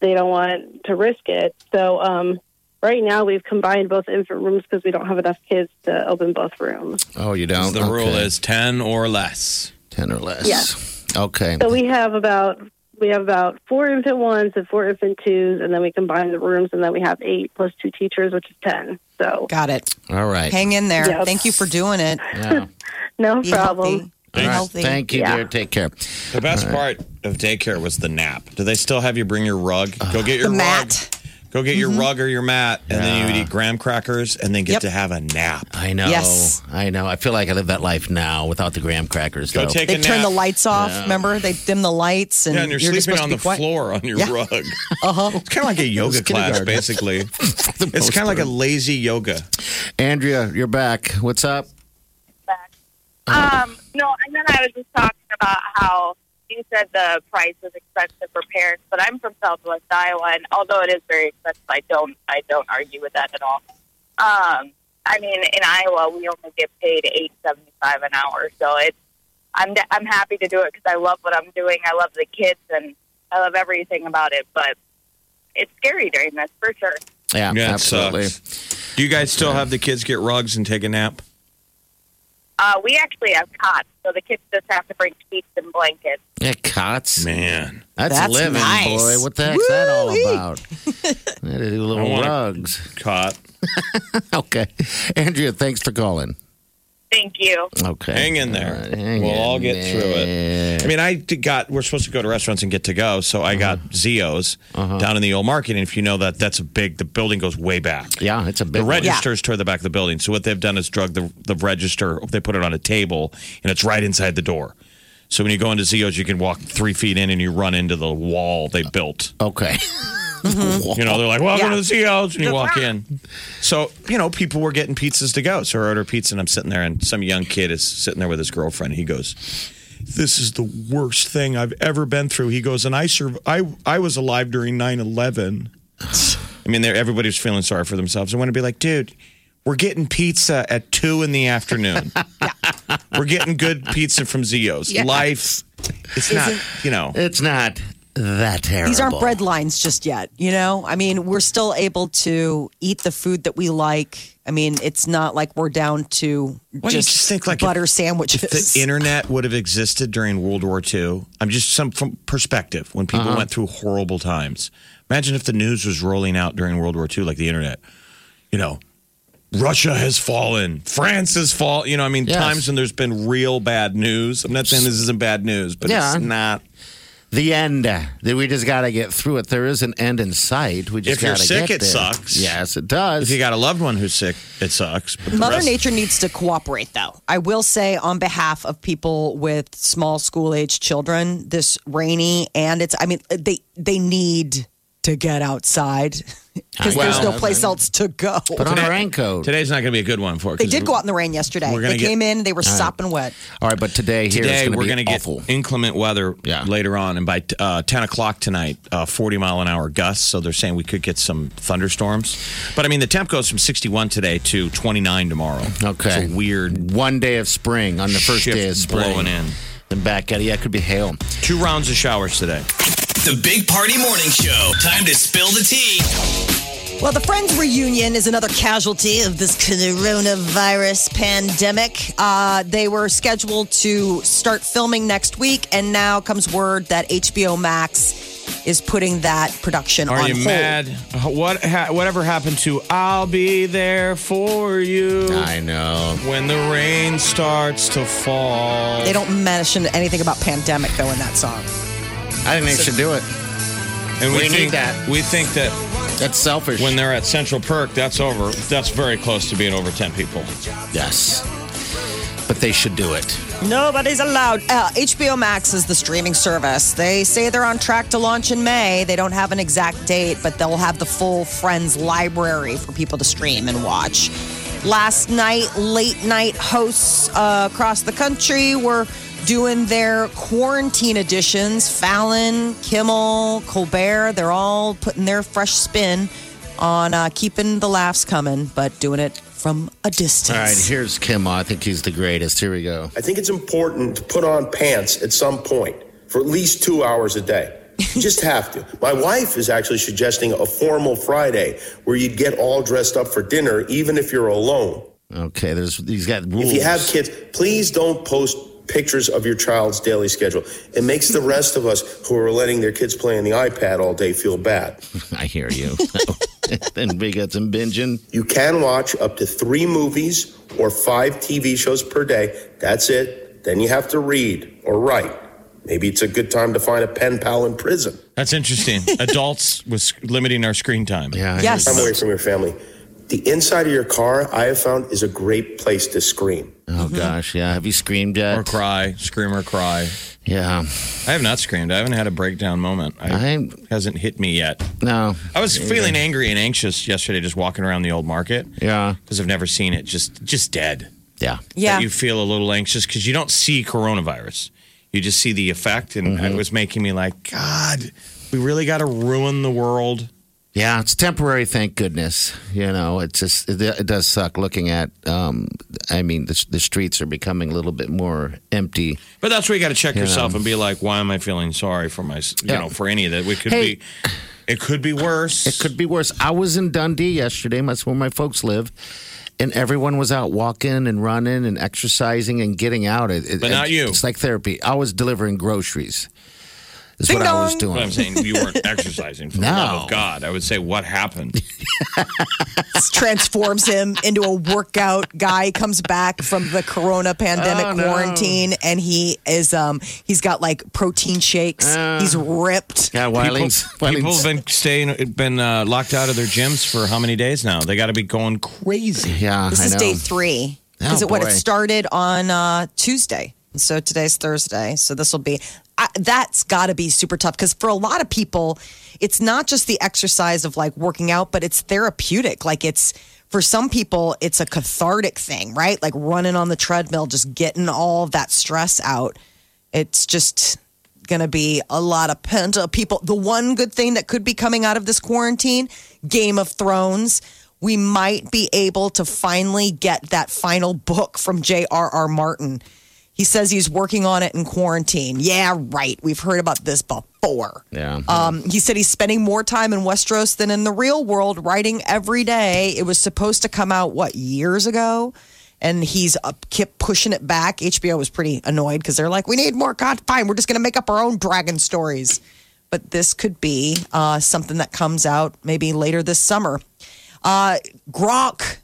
they don't want to risk it. So um, right now we've combined both infant rooms because we don't have enough kids to open both rooms. Oh, you don't. The rule is ten or less. ten or less. Yeah. Okay. So we have about we have about four infant ones and four infant twos, and then we combine the rooms, and then we have eight plus two teachers, which is ten. So Got it. All right. Hang in there. Yep. Thank you for doing it. Yeah. no Be problem. healthy. Be All right. healthy. Thank you, Yeah. dear. Take care. The best part of daycare was the nap. Do they still have you bring your rug? Go get your The rug. mat. Go get your rug or your mat, and then you would eat graham crackers, and then get Yep. to have a nap. I know. Yes. I know. I feel like I live that life now without the graham crackers. Go though. take They a turn nap. the lights off. Remember, they dim the lights, and yeah, and you're, just sleeping supposed on to the be quiet. floor on your Yeah. rug. Uh-huh. It's kind of like a yoga class, kindergarten. basically. It's kind of like a lazy yoga. Andrea, you're back. What's up? Um, no, and then I was just talking about how you said the price was expensive for parents, but I'm from Southwest Iowa, and although it is very expensive, I don't I don't argue with that at all. Um, I mean, in Iowa, we only get paid eight seventy five an hour, so it's I'm I'm happy to do it because I love what I'm doing. I love the kids, and I love everything about it. But it's scary during this for sure. Yeah, Yeah, it absolutely. sucks. Do you guys still have the kids get rugs and take a nap? Uh, we actually have cots, so the kids just have to bring sheets and blankets. Yeah, cots. Man, That's, That's living, nice. boy. What the heck's that all Woo-wee. about? They do I little want a- rugs. caught. Okay. Andrea, thanks for calling. Thank you. Okay. Hang in there. All right, hang we'll in all get through it. I mean, I got. We're supposed to go to restaurants and get to go, so I got uh-huh. Zio's uh-huh. down in the old market. And if you know that, that's a big. The building goes way back. Yeah, it's a The big one. register's toward the back of the building. So what they've done is drug the the register. They put it on a table, and it's right inside the door. So when you go into Zio's, you can walk three feet in, and you run into the wall they built. Okay. You know, they're like, "Welcome Yeah. to the Zio's," and you walk in. So you know, people were getting pizzas to go. So I order pizza, and I'm sitting there, and some young kid is sitting there with his girlfriend. He goes, "This is the worst thing I've ever been through." He goes, "And I serve. I I was alive during 9/11." I mean, they're- everybody's feeling sorry for themselves. I want to be like, dude. We're getting pizza at two in the afternoon. We're getting good pizza from Zio's. Life, it's not, you know. It's not that terrible. These aren't bread lines just yet, you know? I mean, we're still able to eat the food that we like. I mean, it's not like we're down to Well, you just, just think like butter if- sandwiches. If the internet would have existed during World War II, I'm just some from perspective when people Uh-huh. went through horrible times. Imagine if the news was rolling out during World War II, like the internet. You know, Russia has fallen, France has fallen. You know, I mean, Yes. times when there's been real bad news. I'm not saying this isn't bad news, but Yeah. it's not. the end. That we just got to get through it. There is an end in sight. We just If you're gotta sick, get it there. sucks. Yes, it does. If you got a loved one who's sick, it sucks. But Mother rest- Nature needs to cooperate, though. I will say, on behalf of people with small school age children, this rainy and it's, I mean, they they need to get outside because there's no place else to go. Put on a raincoat. Today's not going to be a good one for it. They 'cause did go out in the rain yesterday. They get- came in, they were All right. sopping wet. All right, but today here Today is we're going to get inclement weather later on, and by uh, ten o'clock tonight, uh, forty mile an hour gusts. So they're saying we could get some thunderstorms. But I mean, the temp goes from sixty-one today to twenty-nine tomorrow. Okay. it's a weird one day of spring on the first shift day of spring. blowing in. Then back at it. Yeah, it could be hail. Two rounds of showers today. The Big Party Morning Show. Time to spill the tea. Well, the Friends reunion is another casualty of this coronavirus pandemic. Uh, they were scheduled to start filming next week, and now comes word that HBO Max is putting that production on Facebook. Are on you hold. mad? What ha- whatever happened to "I'll be there for you"? I know. When the rain starts to fall. They don't mention anything about pandemic though in that song. I think they should do it. And we, We need think that. We think that That's selfish. when they're at Central Perk, that's over. That's very close to being over ten people. yes. But they should do it. Nobody's allowed. Uh, HBO Max is the streaming service. They say they're on track to launch in May. They don't have an exact date, but they'll have the full Friends library for people to stream and watch. Last night, late night hosts uh, across the country were doing their quarantine editions. Fallon, Kimmel, Colbert, they're all putting their fresh spin on uh, keeping the laughs coming, but doing it from a distance. All right, here's Kim. I think he's the greatest. Here we go. I think it's important to put on pants at some point for at least two hours a day. You just have to. My wife is actually suggesting a formal Friday where you'd get all dressed up for dinner, even if you're alone. Okay, there's he's got rules. If you have kids, please don't post pictures of your child's daily schedule. It makes the rest of us who are letting their kids play on the iPad all day feel bad. I hear you. then we got some binging. You can watch up to three movies or five TV shows per day. That's it. Then you have to read or write. Maybe it's a good time to find a pen pal in prison. That's interesting. Adults with limiting our screen time. Yeah. Yes. Time away from your family. The inside of your car, I have found, is a great place to scream. Oh gosh, yeah. Have you screamed yet? Or cry, scream or cry. Yeah. I have not screamed. I haven't had a breakdown moment. I, I hasn't hit me yet. no. I was feeling angry and anxious yesterday, just walking around the old market Yeah. because I've never seen it. Just, just dead. Yeah. Yeah. That you feel a little anxious because you don't see coronavirus. You just see the effect, and Mm-hmm. it was making me like, God, we really got to ruin the world. Yeah, it's temporary, thank goodness. You know, it's just it, it does suck looking at. Um, I mean, the, the streets are becoming a little bit more empty. But that's where you got to check Yeah. yourself and be like, why am I feeling sorry for my, you Yeah. know, for any of that? We could Hey. be, it could be worse. It could be worse. I was in Dundee yesterday. That's where my folks live, and everyone was out walking and running and exercising and getting out. It, it- But not you. It's like therapy. I was delivering groceries. Is Ding what I was doing. But I'm saying you weren't exercising for the No. love of God. I would say, what happened? transforms him into a workout guy. Comes back from the Corona pandemic Oh, no. quarantine, and he is um he's got like protein shakes. Uh. he's ripped. Yeah, Wilings. People, people have been staying, been uh, locked out of their gyms for how many days now? They got to be going crazy. Yeah, This I is know. day three because Oh, it what it boy. started on uh, Tuesday, so today's Thursday. So this will be I, that's got to be super tough because for a lot of people, it's not just the exercise of like working out, but it's therapeutic. Like it's for some people, it's a cathartic thing, right? Like running on the treadmill, just getting all that stress out. It's just going to be a lot of pent up people. The one good thing that could be coming out of this quarantine, Game of Thrones, we might be able to finally get that final book from J.R.R. Martin. He says he's working on it in quarantine. Yeah, right. We've heard about this before. Yeah. Um, he said he's spending more time in Westeros than in the real world, writing every day. It was supposed to come out what years ago, and he's up, kept pushing it back. HBO was pretty annoyed because they're like, "We need more content. Fine, we're just going to make up our own dragon stories." But this could be uh, something that comes out maybe later this summer. Uh, Gronk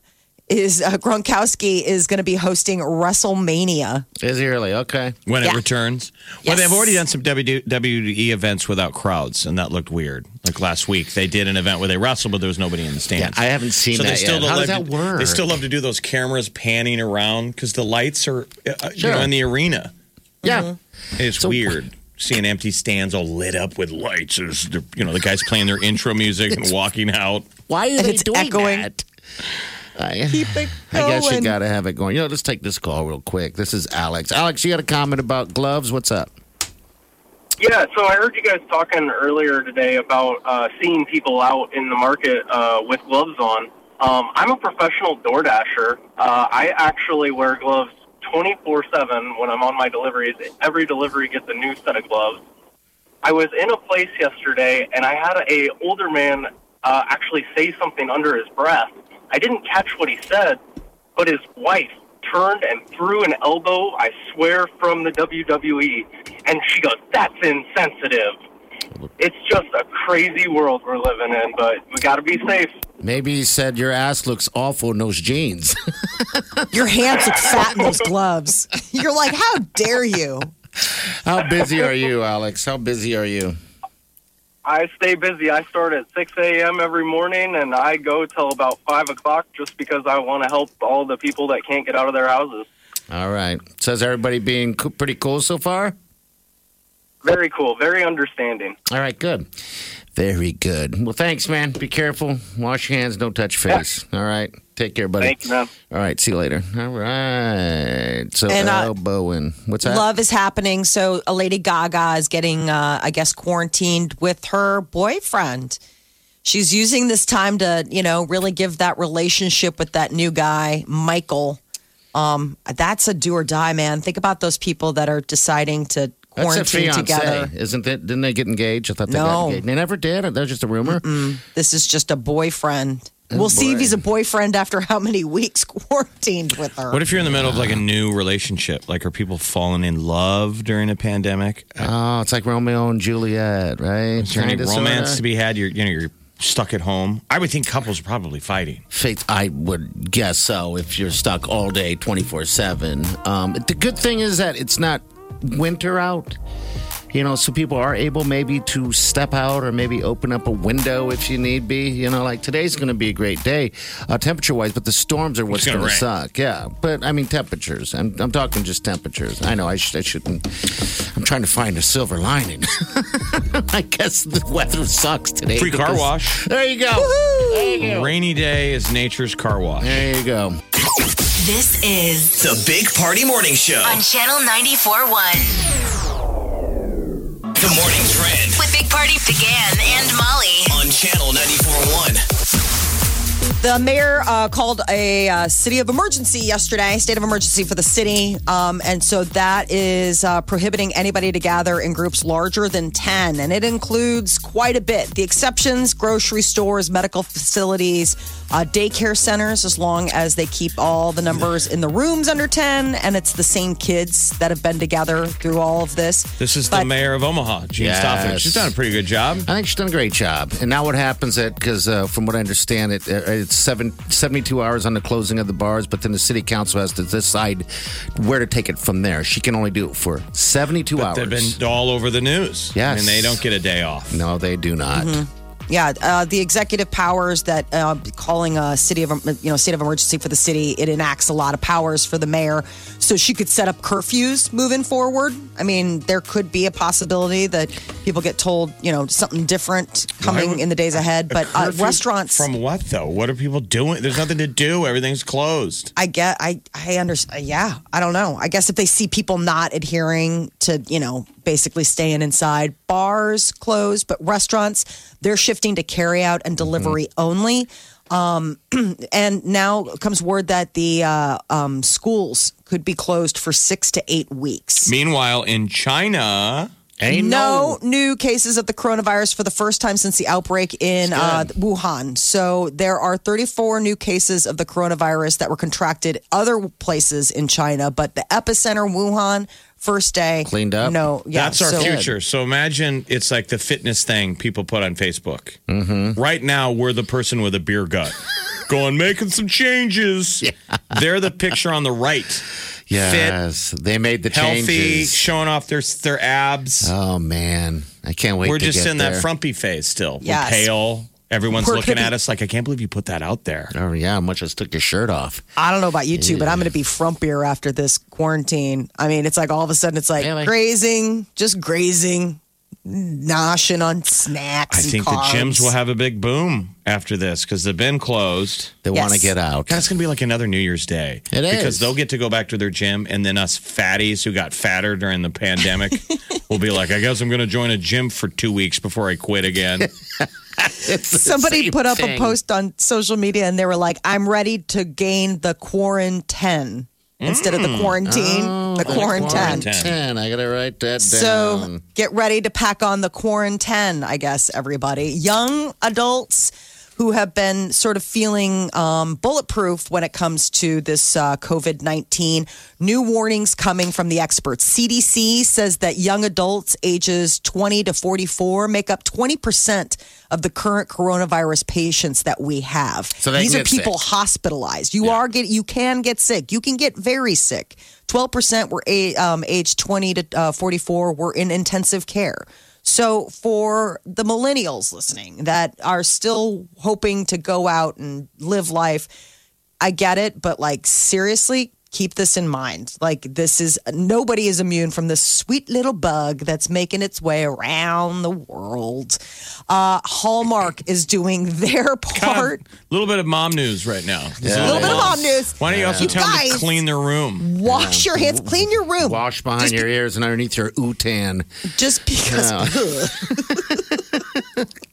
is uh, Gronkowski is going to be hosting WrestleMania. Is he really? Okay. When Yeah. it returns. Well, Yes. they've already done some WWE events without crowds, and that looked weird. Like last week, they did an event where they wrestled, but there was nobody in the stands. Yeah, I haven't seen so they that still yet. How love does that to- work? They still love to do those cameras panning around because the lights are uh, you know, in the arena. Yeah. It's So- weird. seeing empty stands all lit up with lights. As they're- you know, the guys playing their intro music and walking out. Why are And they it's doing echoing. that? I, Keep it I guess you got to have it going. You know, let's take this call real quick. This is Alex. Alex, you got a comment about gloves? What's up? Yeah, so I heard you guys talking earlier today about uh, seeing people out in the market uh, with gloves on. Um, I'm a professional door dasher. Uh, I actually wear gloves 24 7 when I'm on my deliveries. Every delivery gets a new set of gloves. I was in a place yesterday and I had a older man uh, actually say something under his breath. I didn't catch what he said, but his wife turned and threw an elbow, I swear, from the WWE. And she goes, That's insensitive. It's just a crazy world we're living in, but we got to be safe. Maybe he said your ass looks awful in those jeans. Your hands look fat in those gloves. You're like, how dare you? How busy are you, Alex? How busy are you? I stay busy. I start at 6 a.m. every morning, and I go till about 5 o'clock just because I want to help all the people that can't get out of their houses. All right. Says everybody being co- pretty cool so far? Very cool. Very understanding. All right, good. Very good. Well, thanks, man. Be careful. Wash your hands. Don't touch your face. All right. Take care, buddy. Thank you, man. All right. See you later. All right. So, And, uh, elbowing. What's that? Love is happening. So, a Lady Gaga is getting, uh, I guess, quarantined with her boyfriend. She's using this time to, you know, really give that relationship with that new guy, Michael. Um, that's a do or die, man. Think about those people that are deciding to That's a quarantine fiance, together. isn't it? Didn't they get engaged? I thought they got No. engaged. They never did. That was just a rumor. This is just a boyfriend. Oh, we'll see if he's a boyfriend after how many weeks quarantined with her. What if you're in the middle of like a new relationship? Like, are people falling in love during a pandemic? Oh, it's like Romeo and Juliet, right? Is there any Kinda, romance sorta. to be had? You're, you know, you're stuck at home. I would think couples are probably fighting. Faith, I would guess so if you're stuck all day, 24 7. Um, the good thing is that it's not winter out. You know, so people are able maybe to step out or maybe open up a window if you need be. You know, like today's going to be a great day, uh, temperature wise, but the storms are what's going gonna suck. Yeah, but I mean temperatures. I'm, I'm talking just temperatures. I know I, sh- I shouldn't. I'm trying to find a silver lining. I guess the weather sucks today. Free car wash. There you go. There you go. Rainy day is nature's car wash. There you go. This is The Big Party Morning Show. on Channel 94.1 The morning trend with Big Party DeGan and Molly. on Channel 94.1. The mayor uh, called a uh, city of emergency yesterday, state of emergency for the city. Um, and so that is uh, prohibiting anybody to gather in groups larger than 10. And it includes quite a bit. The exceptions grocery stores, medical facilities, uh, daycare centers, as long as they keep all the numbers in the rooms under 10. And it's the same kids that have been together through all of this. This is the mayor of Omaha, Jean Yes. Stothert. She's done a pretty good job. I think she's done a great job. And now what happens that because uh, from what I understand, it uh, it's seven, 72 hours on the closing of the bars, but then the city council has to decide where to take it from there. She can only do it for 72 But hours. they've been all over the news. Yes. And they don't get a day off. no, they do not. Mm-hmm. Yeah, uh, the executive powers that uh, calling a city of you know state of emergency for the city, it enacts a lot of powers for the mayor, so she could set up curfews moving forward. I mean, there could be a possibility that people get told you know something different coming Why- in the days ahead. But uh, restaurants, From what, though? What are people doing? There's nothing to do. Everything's closed. I get, I, I understand. Yeah, I don't know. I guess if they see people not adhering to, you know, basically staying inside, bars closed, but restaurants they're shifting to carry out and delivery only. Um, and now comes word that the uh, um, schools could be closed for six to eight weeks. Meanwhile, in China, no new cases of the coronavirus for the first time since the outbreak in uh, Wuhan. So there are 34 new cases of the coronavirus that were contracted other places in China, but the epicenter, Wuhan, first day Cleaned up? No, yeah, that's our so- future. So imagine it's like the fitness thing people put on Facebook. Mm-hmm. Right now, we're the person with a beer gut going, making some changes. They're the picture on the right. Yes, they made the Healthy, changes. showing off their, their abs. Oh man, I can't wait. we're to just get in there. that frumpy phase still. Yes. We're pale. Everyone's Poor looking Pippi. at us like, I can't believe you put that out there. Oh yeah, how much I just took your shirt off. I don't know about you two, but I'm going to be frumpier after this quarantine. I mean, it's like all of a sudden it's like Really? grazing, just grazing, noshing on snacks. I and think the gyms will have a big boom after this because they've been closed. They want to get out. God, it's going to be like another New Year's Day. It Because is. they'll get to go back to their gym, and then us fatties who got fatter during the pandemic will be like, I guess I'm going to join a gym for two weeks before I quit again. Somebody put up a post on social media and they were like, I'm ready to gain the quarantine instead of the mm. quarantine, Oh, the quarantine. Quarantine. I gotta write that down. So get ready to pack on the quarantine, I guess, everybody. Young adults who have been sort of feeling um, bulletproof when it comes to this uh, COVID 19. New warnings coming from the experts. CDC says that young adults ages 20 to 44 make up 20% of the current coronavirus patients that we have. So they These are people sick. hospitalized. You are get you can get sick. You can get very sick. Twelve percent were a, um, age twenty to uh, forty four were in intensive care. So for the millennials listening that are still hoping to go out and live life, I get it, but like seriously, keep this in mind. Like this is nobody is immune from this sweet little bug that's making its way around the world. Uh, Hallmark is doing their part. A little bit of mom news right now. Just Yeah. A little bit of mom news. Why don't you also You tell them to clean their room? Wash your hands, clean your room. Wash behind your ears and underneath your utan. Just because.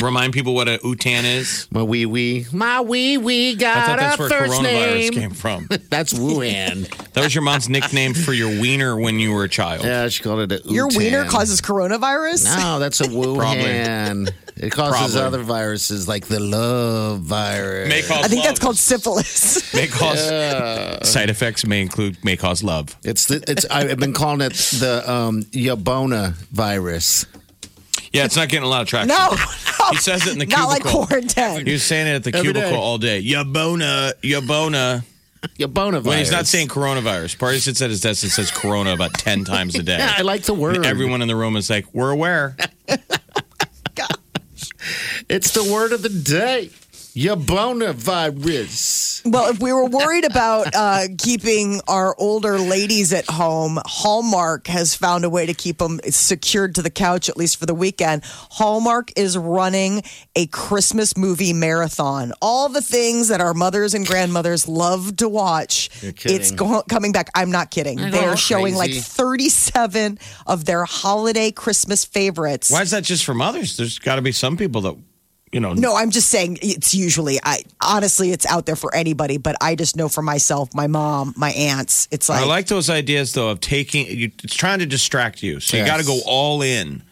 Remind people what a utan is. My wee wee. My wee wee I got thought that's a where first coronavirus name. came from. That's Wuhan. That was your mom's nickname for your wiener when you were a child. yeah, she called it a Your utan. wiener causes coronavirus? No, that's a Wuhan. It causes Probably. other viruses like the love virus. May cause I think love. that's called syphilis. May cause side effects may include may cause love. It's the, it's I've been calling it the um, Yabona virus. Yeah, it's not getting a lot of traction. no, He says it in the not like cubicle. quarantine. He was saying it at the Every cubicle day. all day. Yabona, Yabona. Yabona virus. When he's not saying coronavirus. Party sits at his desk and says corona about 10 times a day. Yeah, I like the word. And everyone in the room is like, we're aware. Gosh. It's the word of the day. Yabona virus. Well, if we were worried about uh, keeping our older ladies at home, Hallmark has found a way to keep them secured to the couch, at least for the weekend. Hallmark is running a Christmas movie marathon. All the things that our mothers and grandmothers love to watch, it's go- coming back. I'm not kidding. They're showing like 37 of their holiday Christmas favorites. Why is that just for mothers? There's got to be some people that, you know, No, I'm just saying it's usually I honestly it's out there for anybody, but I just know for myself, my mom, my aunts, it's like, I like those ideas though of taking. You, it's trying to distract you, so you Yes. got to go all in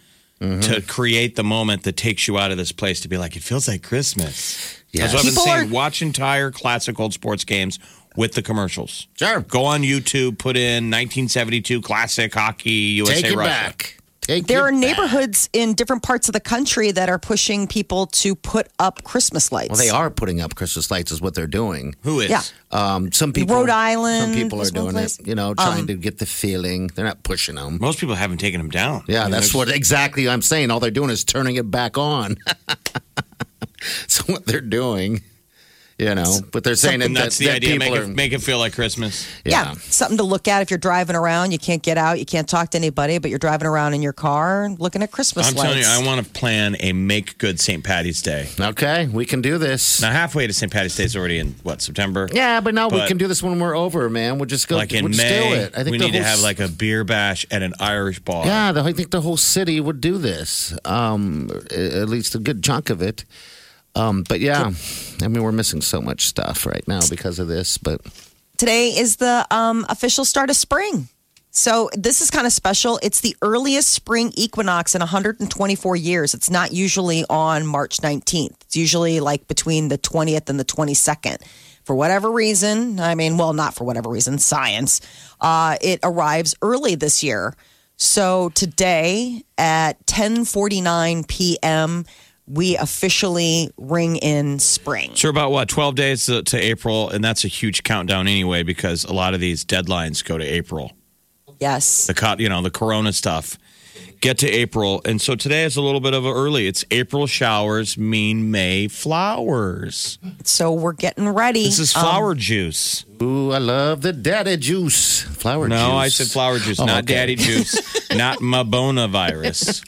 mm-hmm. to create the moment that takes you out of this place to be like, it feels like Christmas. Yes. That's what I've been saying. are- Watch entire classic old sports games with the commercials. Sure. Go on YouTube, put in 1972 classic hockey USA Take it Russia. back. Take there it are neighborhoods in different parts of the country that are pushing people to put up Christmas lights. Well, they are putting up Christmas lights, is what they're doing. Who is? Yeah. Um, some people, Rhode Island some people are doing place. it. You know, trying to get the feeling. They're not pushing them. Most people haven't taken them down. Yeah, I mean, that's what exactly I'm saying. All they're doing is turning it back on. so what they're doing, you know, but they're saying that, And that's that, the that idea. Make are, it, make it feel like Christmas. yeah. something to look at if you're driving around. You can't get out, you can't talk to anybody, but you're driving around in your car looking at Christmas I'm lights. telling you, I want to plan a make good St. Patty's Day. Okay, we can do this. Now, halfway to St. Patty's Day is already in what September? Yeah, but no, we can do this when we're over, man. We'll just go. like in we'll just May, do it. I think we the need to have like a beer bash at an Irish bar. Yeah, the, I think the whole city would do this. Um, at least a good chunk of it. Um, but yeah, I mean, we're missing so much stuff right now because of this. But Today is the um, official start of spring. So this is kind of special. It's the earliest spring equinox in 124 years. It's not usually on March 19th. It's usually like between the 20th and the 22nd. For whatever reason, I mean, well, not for whatever reason, science, uh, it arrives early this year. So today at 10:49 p.m., we officially ring in spring. So about what, 12 days to, to April, and that's a huge countdown anyway because a lot of these deadlines go to April. Yes. The co- you know, the corona stuff get to April. And so today is a little bit of a early. It's April showers mean May flowers. So we're getting ready. This is Um, flower juice. Ooh, I love the daddy juice. Flower No, juice. I said flower juice, Oh, not okay. daddy juice, not Mabona virus.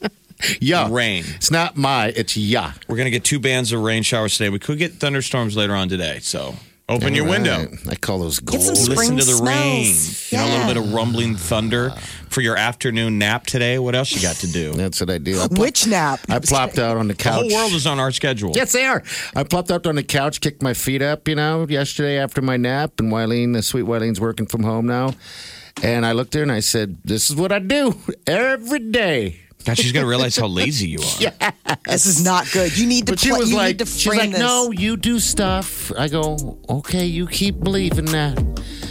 Yeah. Rain. It's not my, it's yeah. We're going to get two bands of rain showers today. We could get thunderstorms later on today. So open your All window. I call those Get some spring Listen to the smells. rain. You know, a little bit of rumbling thunder for your afternoon nap today. What else you got to do? That's what I do. I, plop- Which nap? I plopped out on the The couch. whole world is on our schedule. Yes, they are. I plopped out on the couch, kicked my feet up, you know, yesterday after my nap. And Wileen, the sweet Wileen's working from home now. And I looked there and I said, This is what I do every day. God, she's going to realize how lazy you are. This is not good. You need to. But she was you like, need to she's frame like, this. no, you do stuff. I go, okay, you keep believing that.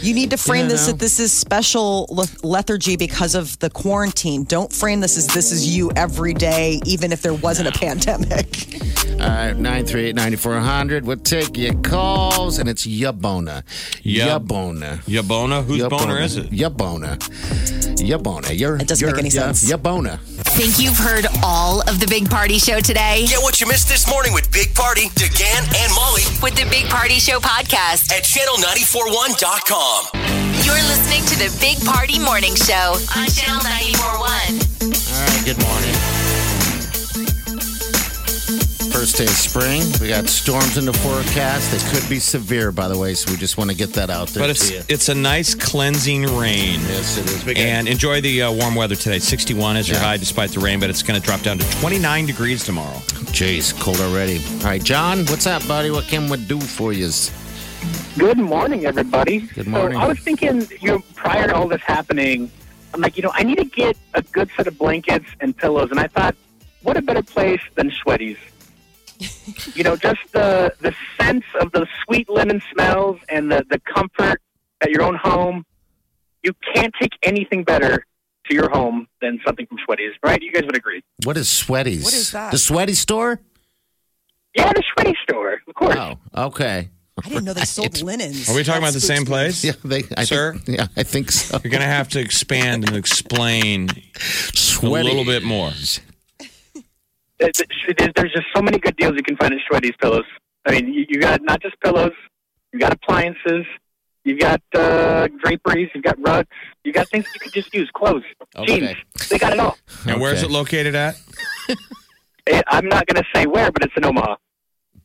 You need to frame You this know? that this is special lethargy because of the quarantine. Don't frame this as this is you every day, even if there wasn't a pandemic. All right, 938 9400. We'll take your calls, and it's Yabona. Yub- Yabona. Yabona? Whose boner is it? Yabona. Yabona. You're, It doesn't you're, make any yeah, sense. Yabona. Think you've heard all of the Big Party Show today? Get what you missed this morning with Big Party, DeGan, and Molly With the Big Party Show podcast. at channel941.com. You're listening to the Big Party Morning Show on Channel 941. All right, good morning. First day of spring. We got storms in the forecast. They could be severe, by the way, so we just want to get that out there But to you. it's it's a nice cleansing rain. Yes, it is. And enjoy the uh, warm weather today. 61 is your Yeah. high despite the rain, but it's going to drop down to 29 degrees tomorrow. Jeez, cold already. All right, John, what's up, buddy? What can we do for you? Good morning, everybody. Good morning. So I was thinking, you know, prior to all this happening, I'm like, you know, I need to get a good set of blankets and pillows, and I thought, what a better place than Sweaties? you know, just the the sense of the sweet linen smells and the the comfort at your own home. You can't take anything better to your home than something from Sweaties, right? You guys would agree. What is Sweaties? What is that? The Sweaty store? Yeah, the Sweaty store, of course. Oh, okay. I didn't know they sold linens. Are we talking about the same place? Yeah, they, I Sir? Think, yeah, I think so. You're going to have to expand and explain a little bit more. It- it- There's just so many good deals you can find at Shreddy's Pillows. I mean, you, you got not just pillows, you got appliances, you got uh, draperies, you got rugs, you got things you could just use, clothes, Okay. jeans. They got it all. And where's it located at? Eh, I'm not going to say where, but it's in Omaha.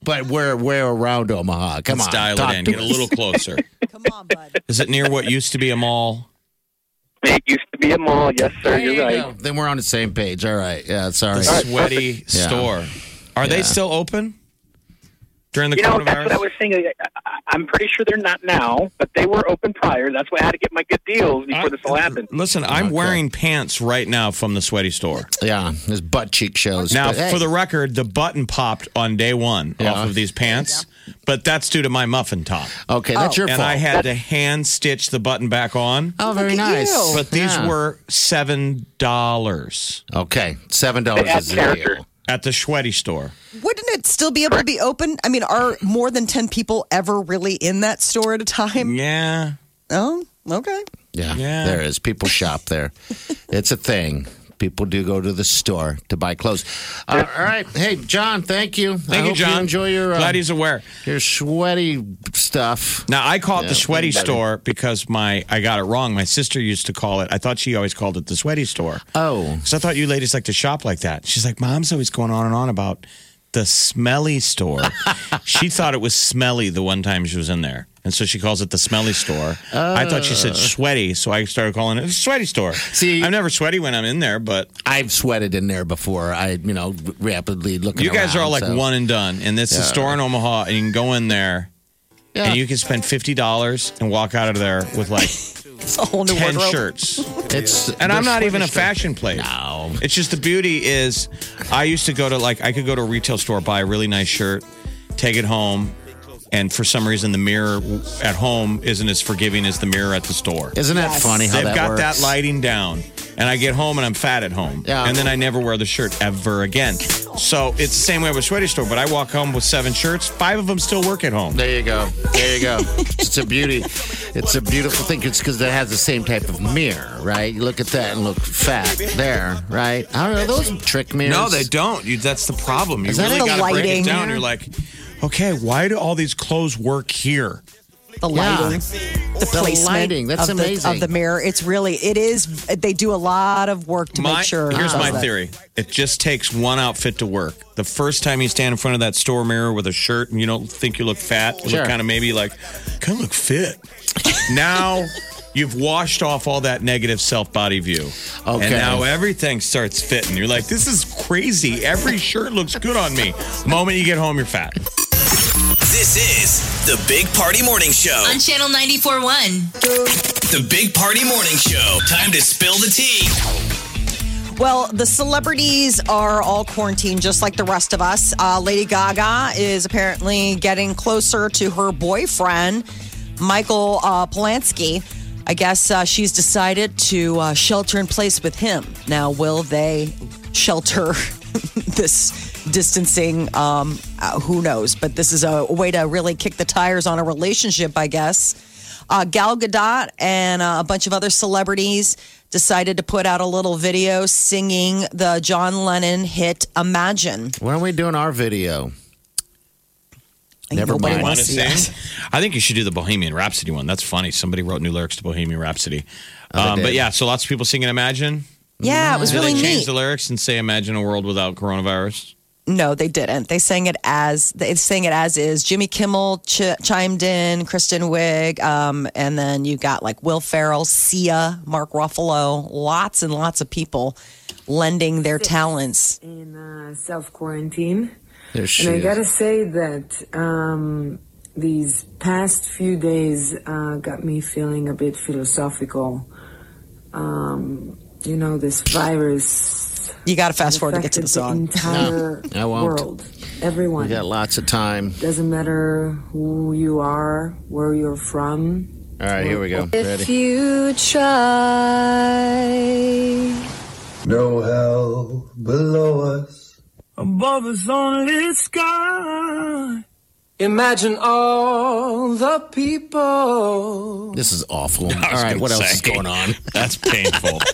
But we're, we're around Omaha. Come Let's on. dial it in. to Get a little closer. Come on, bud. Is it near what used to be a mall? It used to be a mall. Yes, sir. There You're you right. go. Then we're on the same page. All right. Yeah, sorry. The sweaty Yeah. store. Are they still open during the You know, coronavirus? that's what I was saying. I- I- I'm pretty sure they're not now, but they were open prior. That's why I had to get my good deals before this all happened. Listen, I'm Okay. wearing pants right now from the sweaty store. Yeah, his butt cheek shows. Now, But, hey, for the record, the button popped on day one Yeah. off of these pants, but that's due to my muffin top. okay, that's your fault. and. I had to hand stitch the button back on. oh, very nice. you. But these Yeah. were seven dollars okay. Seven dollars They add is the character. Deal. at the sweaty store. Wouldn't it still be able to be open? I mean, are more than 10 people ever really in that store at a time? Yeah. Oh, okay. Yeah, Yeah. there is. People shop there. it's a thing. People do go to the store to buy clothes. Uh, all right. Hey, John, thank you. I Thank you, hope John. enjoy your, uh, Glad he's aware. your sweaty stuff. Now I call it the sweaty better. store because my I got it wrong. My sister used to call it. I thought she always called it the sweaty store. Oh, So I thought you ladies like to shop like that. She's like, Mom's always going on and on about the smelly store. she thought it was smelly the one time she was in there. And so she calls it the smelly store. I thought she said oh. sweaty, so I started calling it the sweaty store. See- I'm never sweaty when I'm in there, but I've sweated in there before. I, you know, rapidly looking. you guys are all like so- one and done. And it's a store in Omaha, and you can go in there Yeah. and you can spend fifty dollars and walk out of there with like It's a whole new ten wardrobe. shirts. It's And I'm not even a fashion place. No. It's just the beauty is I used to go to like I could go to a retail store, buy a really nice shirt, take it home, and for some reason the mirror at home isn't as forgiving as the mirror at the store. Isn't that Yes. funny how They've that got works? that lighting down. And I get home and I'm fat at home. Yeah. And then I never wear the shirt ever again. So it's the same way with Sweaty Store, but I walk home with seven shirts, five of them still work at home. There you go. There you go. it's a beauty. It's a beautiful thing. It's because it has the same type of mirror, right? You look at that and look fat there, right? I don't know. Those trick mirrors. No, they don't. You, that's the problem. You Is really got to break it down. You're like, okay, why do all these clothes work here? The Yeah. the The placement lighting, that's of, the, of the mirror. It's really, it is. They do a lot of work to My, make sure. here's my that. theory. It just takes one outfit to work. The first time you stand in front of that store mirror with a shirt and you don't think you look fat, you Sure. look kind of maybe like, kind of look fit. now you've washed off all that negative self body view. Okay. And now everything starts fitting. You're like, this is crazy. Every shirt looks good on me. The Moment you get home, you're fat. This is the Big Party Morning Show. On Channel 94.1. The Big Party Morning Show. Time to spill the tea. Well, the celebrities are all quarantined just like the rest of us. Uh, Lady Gaga is apparently getting closer to her boyfriend, Michael uh, Polansky. I guess uh, she's decided to uh, shelter in place with him. Now, will they shelter this distancing? Um, uh, who knows? But this is a way to really kick the tires on a relationship, I guess. Uh, Gal Gadot and uh, a bunch of other celebrities decided to put out a little video singing the John Lennon hit Imagine. When are we doing our video? Never Nobody mind. Wants to to see sing? I think you should do the Bohemian Rhapsody one. That's funny. Somebody wrote new lyrics to Bohemian Rhapsody. Oh, um, but yeah, so lots of people singing Imagine. Yeah, it was Did really they change neat. the lyrics and say Imagine a world without coronavirus? No, they didn't. They sang it as they sang it as is. Jimmy Kimmel ch- chimed in, Kristen Wiig, um, and then you got like Will Ferrell, Sia, Mark Ruffalo, lots and lots of people lending their talents. in uh, self quarantine. There she And I gotta say that um, these past few days uh, got me feeling a bit philosophical. Um, you know, this virus. You got to fast forward to get to the affected song. entire No, I won't. world, everyone. We got lots of time. Doesn't matter who you are, where you're from. All right, here we go. If Ready? you try. No hell below us. Above us only sky. Imagine all the people. This is awful. I All was right, gonna what else say, is going on? That's painful.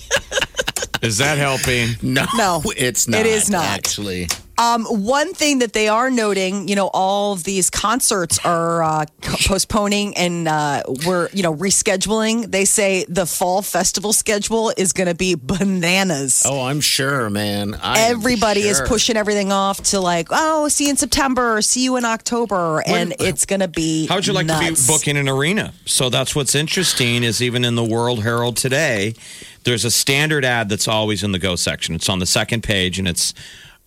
is that helping? No, No, it's not. it is not. Actually, Um, one thing that they are noting, you know, all of these concerts are uh, postponing and uh, we're, you know, rescheduling. They say the fall festival schedule is going to be bananas. oh, I'm sure, man. I am Everybody is pushing everything off to like, oh, see you in September, see you in October, and it's going to be. How would you like nuts. to be booking an arena? So that's what's interesting is even in the World Herald today, there's a standard ad that's always in the go section. It's on the second page and it's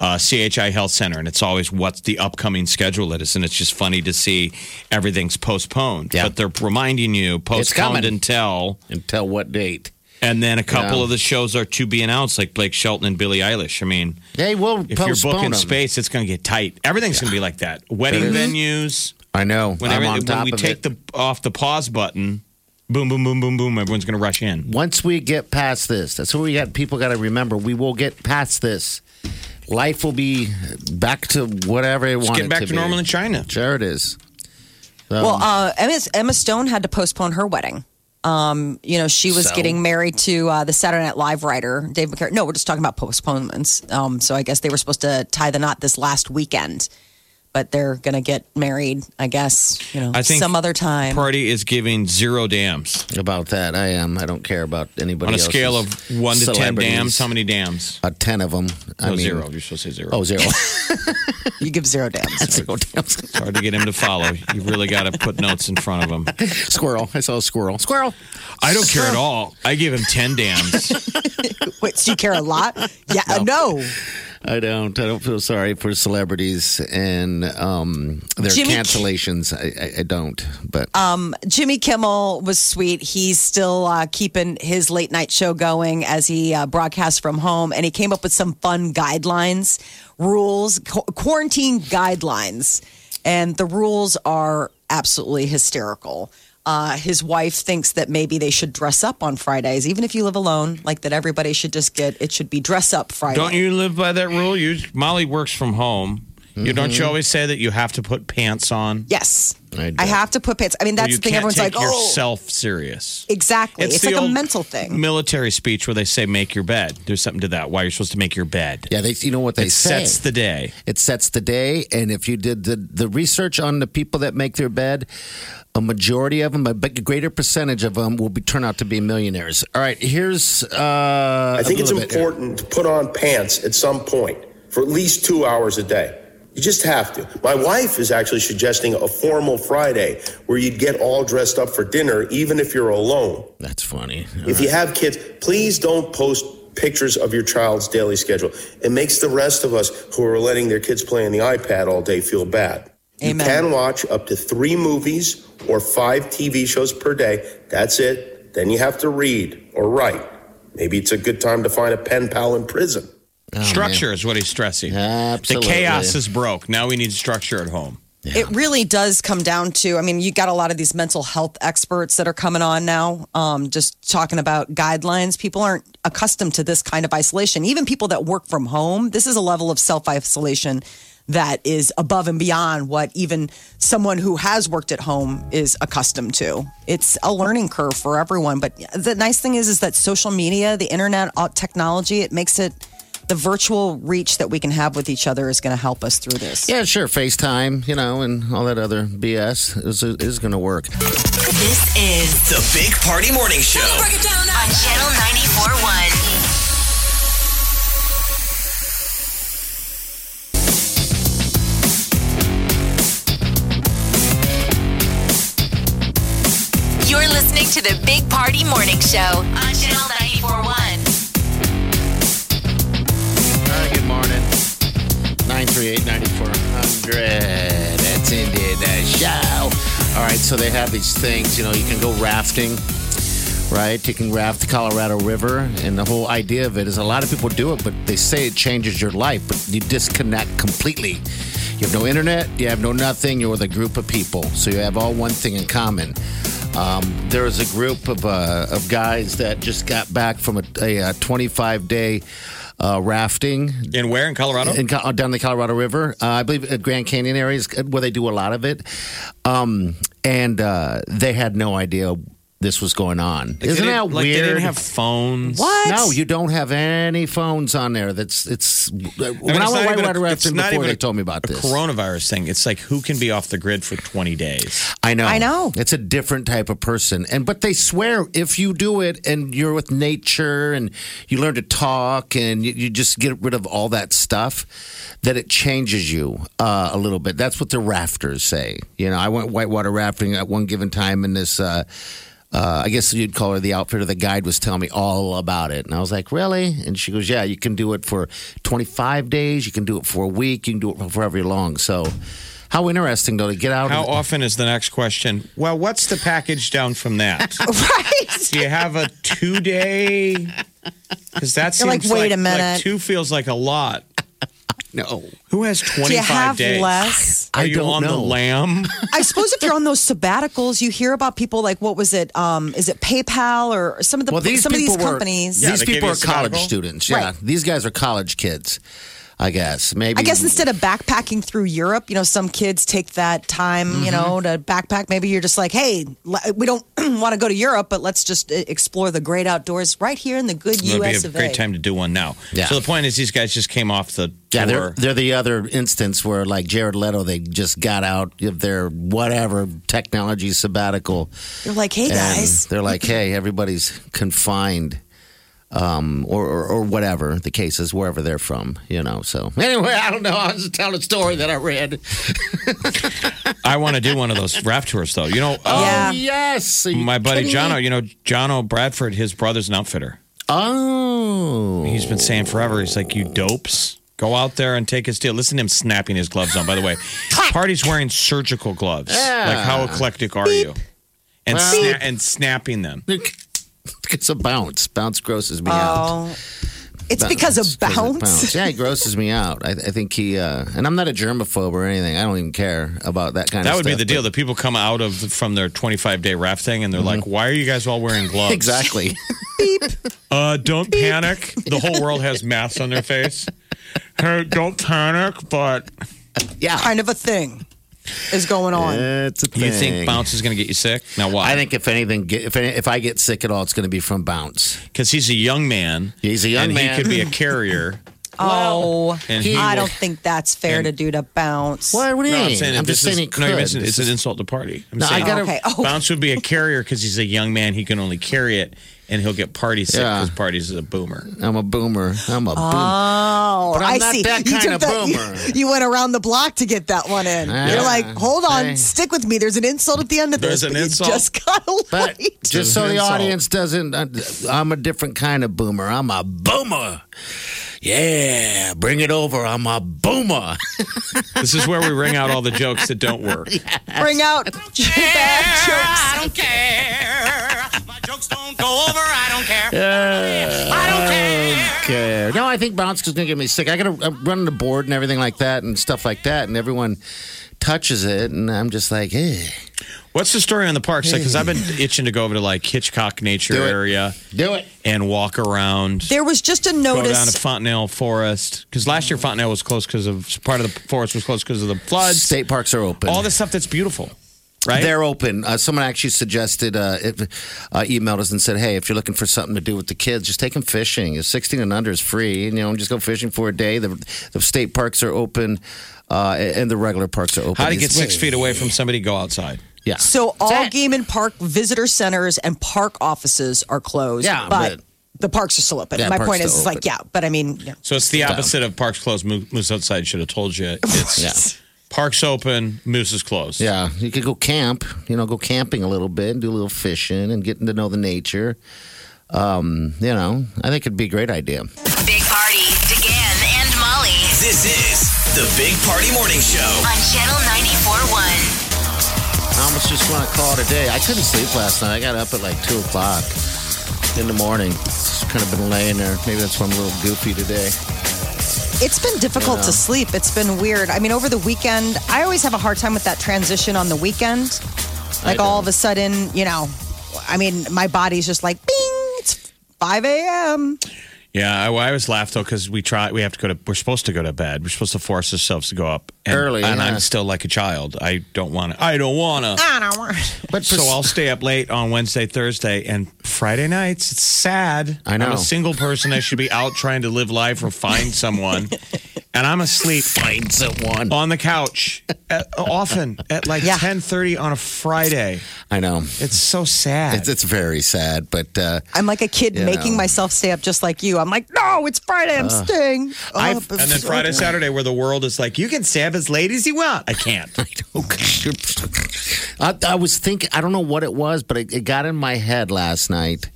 uh, CHI Health Center, and it's always what's the upcoming schedule it is, and it's just funny to see everything's postponed. Yeah. But they're reminding you postponed until, Until what date? and then a couple Yeah. of the shows are to be announced, like Blake Shelton and Billie Eilish. I mean, They will if you're booking them. space, it's going to get tight. Everything's going to be like that. Wedding venues. I know. When, I'm every- on when we take it. the off the pause button, boom, boom, boom, boom, boom, everyone's going to rush in. Once we get past this, that's what we got. People got to remember. We will get past this. Life will be back to whatever it Let's wanted get back to, to, be. normal in China. Sure, it is. So, Well, uh, Emma, Emma Stone had to postpone her wedding. Um, you know, she was So? getting married to uh, the Saturday Night Live writer Dave McCary. No, we're just talking about postponements. Um, so I guess they were supposed to tie the knot this last weekend, but they're gonna get married. I guess you know I think some other time. Party is giving zero dams about that, I am. I don't care about anybody on a else's scale of one to ten dams. How many dams? A ten of them. I No, mean, zero. You're supposed to say zero. Oh, zero. you give zero dams. zero dams. It's hard to get him to follow. You really got to put notes in front of him. squirrel. I saw a squirrel. Squirrel. I don't care at all. I give him ten dams. Wait, so you care a lot? Yeah, uh, no. I don't. I don't feel sorry for celebrities and um, their Jimmy- cancellations. I, I, I don't. But Um, Jimmy Kimmel was sweet. He's still uh, keeping his late night show going as he uh, broadcasts from home, and he came up with some fun guidelines, rules, qu- quarantine guidelines, and the rules are absolutely hysterical. Uh, his wife thinks that maybe they should dress up on Fridays, even if you live alone. Like that, everybody should just get it should be dress up Friday. Don't you live by that rule? You Molly works from home. You don't Mm-hmm. you always say that you have to put pants on? Yes, I, I have to put pants. I mean, that's you the thing. can't Everyone's take like, oh, yourself serious. exactly. It's, the like a old mental thing. Military speech where they say make your bed. There's something to that. Why you're supposed to make your bed. Yeah, they, you know what they it say. sets the day. It sets the day, and if you did the, the research on the people that make their bed, a majority of them, a big- greater percentage of them, will be turn out to be millionaires. All right, here's. Uh, I think a it's little bit here. important to put on pants at some point for at least two hours a day. You just have to. My wife is actually suggesting a formal Friday where you'd get all dressed up for dinner, even if you're alone. That's funny. if you have kids, please don't post pictures of your child's daily schedule. It makes the rest of us who are letting their kids play on the iPad all day feel bad. You can watch up to three movies or five TV shows per day. That's it. Then you have to read or write. Maybe it's a good time to find a pen pal in prison. Structure is what he's stressing. Absolutely. The chaos is broke. Now we need structure at home. It really does come down to, I mean, you got a lot of these mental health experts that are coming on now, um, just talking about guidelines. People aren't accustomed to this kind of isolation. Even people that work from home, this is a level of self isolation that is above and beyond what even someone who has worked at home is accustomed to. It's a learning curve for everyone. But the nice thing is, is that social media, the internet, technology, it makes it the virtual reach that we can have with each other is going to help us through this. Yeah, sure. FaceTime, you know, and all that other BS is, is going to work. This is The Big Party Morning Show. on Channel 94.1. You're listening to the Big Party Morning Show on Channel 94.1. 938-9400. That's ended the show. All right, so they have these things, you know, you can go rafting, right? You can raft the Colorado River, and the whole idea of it is a lot of people do it, but they say it changes your life, but you disconnect completely. You have no internet, you have no nothing, you're with a group of people, so you have all one thing in common. Um, there was a group of, uh, of guys that just got back from a, a, 25 day uh, rafting. In where? In Colorado? In, down the Colorado River. Uh, I believe at Grand Canyon areas where they do a lot of it. Um, and uh, they had no idea this was going on. Like Isn't didn't- that like weird? They didn't have phones. What? No, you don't have any phones on there. That's it's. when I I, mean, it's went not whitewater even a- rafting before, they a- told me about a this. coronavirus thing. It's like who can be off the grid for 20 days? I know. I know. It's a different type of person. And but they swear if you do it and you're with nature and you learn to talk and you, you just get rid of all that stuff, that it changes you uh, a little bit. That's what the rafters say. You know, I went whitewater rafting at one given time in this uh uh, I guess you'd call her the outfitter. The guide was telling me all about it. And I was like, really? And she goes, yeah, you can do it for 25 days. You can do it for a week. You can do it for however long. So, how interesting, though, to get out. How of often is the next question? Well, what's the package down from that? right. Do you have a two day? Because that You're like, seems wait a like minute. two feels like a lot. No. Who has Do 25 you have days? less? Are I you don't on the lam? I suppose if you're on those sabbaticals, you hear about people like what was it? Um, is it PayPal or some of the Well, these some of these were- companies? Yeah, these people are college students. Yeah, Right. these guys are college kids. I guess maybe. I guess instead of backpacking through Europe, you know, some kids take that time, you know, to backpack. Maybe you're just like, hey, we don't want to go to Europe, but let's just uh, explore the great outdoors right here in the good It would be U.S. a of great A. time to do one now. Yeah. So the point is, these guys just came off the Yeah, they're they're the other instance where like Jared Leto, they just got out of their whatever technology sabbatical. They're like, hey guys, they're like, hey, everybody's confined. Um, or, or, or whatever the case is, wherever they're from, you know. So anyway, I don't know. I was just telling a story that I read. I want to do one of those raft tours, though. You know, uh, Yeah. Oh yes, my buddy? Jono, you know, Jono Bradford, his brother's an outfitter. Oh, He's been saying forever, he's like, you dopes. Go out there and take his deal. Listen to him snapping his gloves on. By the way, Party's wearing surgical gloves. Yeah. Like, how eclectic are you? And, sna- and snapping them. it's a bounce. Bounce grosses me out. oh, It's because of bounce? Yeah, he grosses me out. I, I think he, uh, and I'm not a germaphobe or anything. I don't even care about that kind That of would be the deal. but- The people come out of from their 25 day rafting and they're like, "Why are you guys all wearing gloves?" Exactly. Uh, don't panic. The whole world has masks on their face. Hey, don't panic, but yeah, kind of a thing is going on. It's a you think bounce is going to get you sick? Now why? I think if anything, if any, if I get sick at all, it's going to be from bounce. because he's a young man. He's a young and man. He could be a carrier. Oh, And he I don't think that's fair to do to bounce. Why would he? No, I'm saying I'm just saying is, he no, you're could. missing- it's an insult to party. I'm No, I saying gotta- Okay. Oh. Bounce would be a carrier because he's a young man. He can only carry it, and he'll get party sick Yeah. because parties is a boomer. I'm a boomer. I'm a boomer. Oh, But I'm I not see. that you kind took of that- you- boomer. You, went around the block to get that one in. Yeah. You're like, hold on, Hey. stick with me. There's an insult at the end of There's this. an but you insult. just got But light. just so the Insult. audience doesn't, uh, I'm a different kind of boomer. I'm a boomer. Yeah, bring it over. I'm a boomer. This is where we ring out all the jokes that don't work. Bring out bad jokes. I don't care. My jokes don't go over. I don't care. I don't care. No, I think bounce is going to get me sick. I got to I'm the board and everything like that and stuff like that, and everyone touches it, and I'm just like, eh. What's the story on the parks? Because I've been itching to go over to like Hitchcock Nature Do it. area Do it. and walk around. There was just a notice. Go down to notice. Fontenelle Forest because last year Fontenelle was closed because of part of the forest was closed because of the floods. State parks are open. All the stuff that's beautiful, right? They're open. Uh, someone actually suggested, uh, if, uh, emailed us and said, "Hey, if you're looking for something to do with the kids, just take them fishing. It's 16 and under is free. And, you know, just go fishing for a day. The, the state parks are open, uh, and the regular parks are open. How to get six feet away from somebody? Go outside. Yeah. So all game and park visitor centers and park offices are closed. Yeah, but, but- the parks are still open. Yeah, My point is, still like, yeah, but I mean, yeah. So it's the Down. opposite of parks closed. Moose outside should have told you. It's Yeah. parks open, moose is closed. Yeah, you could go camp. You know, go camping a little bit, do a little fishing, and getting to know the nature. Um, you know, I think it'd be a great idea. Big Party, DeGan and Molly This is the Big Party Morning Show. on Channel 94.1. I almost just want to call it a day. I couldn't sleep last night. I got up at like two o'clock in the morning. Just kind of been laying there. Maybe that's why I'm a little goofy today. It's been difficult Yeah. to sleep. It's been weird. I mean, over the weekend, I always have a hard time with that transition on the weekend. Like all of a sudden, you know, I mean, my body's just like, bing, it's 5 a.m. Yeah, I, I always laugh though because we try. We have to go to. We're supposed to go to bed. We're supposed to force ourselves to go up and, Early, and yeah. I'm still like a child. I don't want to. I don't want to. I don't want But So I'll stay up late on Wednesday, Thursday, and Friday nights. It's sad. I know. I'm a single person. I should be out trying to live life or find someone, and I'm asleep find someone. on the couch at, often at like Yeah. 10:30 on a Friday. I know. It's so sad. It's, it's very sad, but uh, I'm like a kid making know. myself stay up just like you. I'm like, no, it's Friday. I'm staying. I've- up. and then Friday, Saturday, where the world is like, you can stay up as late as you want. I can't. I, I was thinking, I don't know what it was, but it, it got in my head last night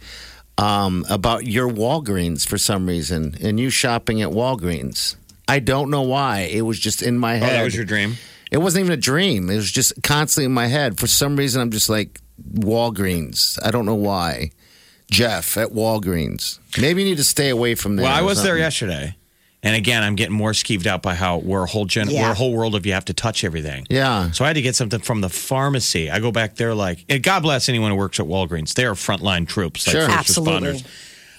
um, about your Walgreens for some reason and you shopping at Walgreens. I don't know why. It was just in my Oh, head. that was your dream. It wasn't even a dream. It was just constantly in my head. For some reason, I'm just like Walgreens. I don't know why. Jeff at Walgreens. Maybe you need to stay away from there. Well, I was there yesterday, and again, I'm getting more skeeved out by how we're a whole gen- Yeah. we're a whole world of you have to touch everything. Yeah. So I had to get something from the pharmacy. I go back there like, and God bless anyone who works at Walgreens. They are frontline troops, like Sure. first Absolutely. responders.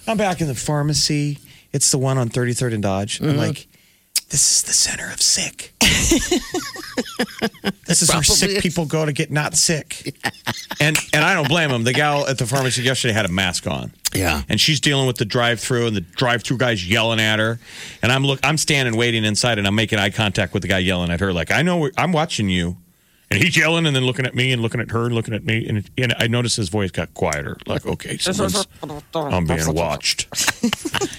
I'm back in the pharmacy. It's the one on 33rd and Dodge. Mm-hmm. I'm like, this is the center of sick. this is where sick is. people go to get not sick. and and I don't blame them. The gal at the pharmacy yesterday had a mask on. Yeah. And she's dealing with the drive-through, and the drive-through guy's yelling at her. And I'm look, I'm standing waiting inside, and I'm making eye contact with the guy yelling at her, like I know I'm watching you. And he's yelling, and then looking at me, and looking at her, and looking at me, and, and I noticed his voice got quieter. Like, okay, someone's, I'm being watched.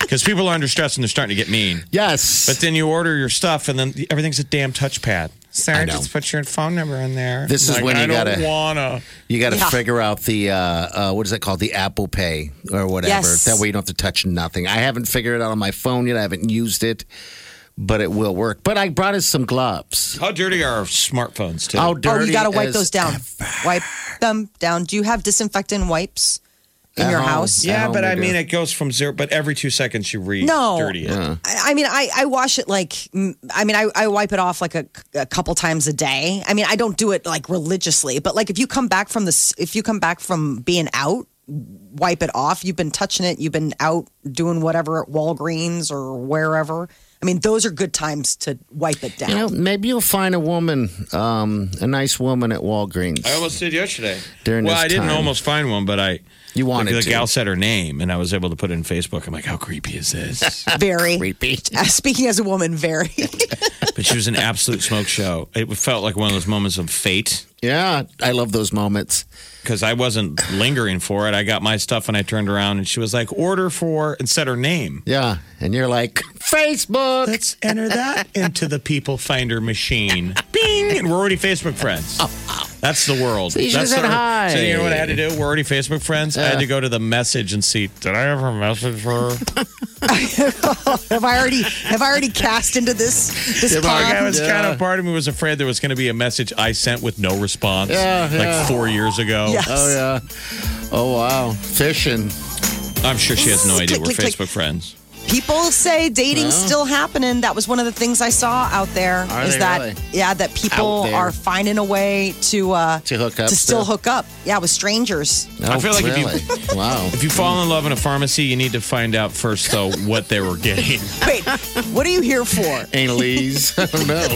Because people are under stress, and they're starting to get mean. Yes. But then you order your stuff, and then everything's a damn touchpad. Sir, I know. just put your phone number in there. This is Like, when you I don't gotta- wanna. You got to Yeah. figure out the uh, uh, what is that called? The Apple Pay or whatever. Yes. That way you don't have to touch nothing. I haven't figured it out on my phone yet. I haven't used it, but it will work. But I brought us some gloves. How dirty are smartphones too? How Oh, you got to wipe those down. ever. Wipe them down. Do you have disinfectant wipes? in At your home. house. Yeah, home but I do. mean, it goes from zero. But every two seconds you re No. dirty it. Yeah. I I mean, I, I wash it like, I mean, I, I wipe it off like a, a couple times a day. I mean, I don't do it like religiously, but like if you come back from this, if you come back from being out, wipe it off. You've been touching it. You've been out doing whatever at Walgreens or wherever. I mean, those are good times to wipe it down. You know, maybe you'll find a woman, um, a nice woman at Walgreens. I almost did yesterday. During well, this I didn't time. almost find one, but I. You wanted the, to. the gal said her name, and I was able to put it in Facebook. I'm like, how creepy is this? very. Creepy. Uh, speaking as a woman, very. but she was an absolute smoke show. It felt like one of those moments of fate Yeah, I love those moments. Because I wasn't lingering for it. I got my stuff and I turned around and she was like, order for, and said her name. Yeah, and you're like, Facebook. Let's enter that into the people finder machine. Bing! And we're already Facebook friends. Oh, That's the world. So you That's said our- hi. So you know what I had to do? We're already Facebook friends. I had to go to the message and see, did I have a message her? have I already have I already cast into this this Like, I pond? was Yeah. kind of part of me was afraid there was going to be a message I sent with no response, Yeah, yeah. like four years ago. Yes. Oh yeah. Oh wow, fishing. I'm sure she has no idea Click, we're click, Facebook click. friends. People say dating's Well. still happening. That was one of the things I saw out there. Are Is they that really? yeah, that people Out there. are finding a way to uh To hook up to still still? hook up. Yeah, with strangers. Oh, I feel like if you- really? wow. If you fall in love in a pharmacy, you need to find out first, though, what they were getting. Wait, what are you here for? Analese. I don't know.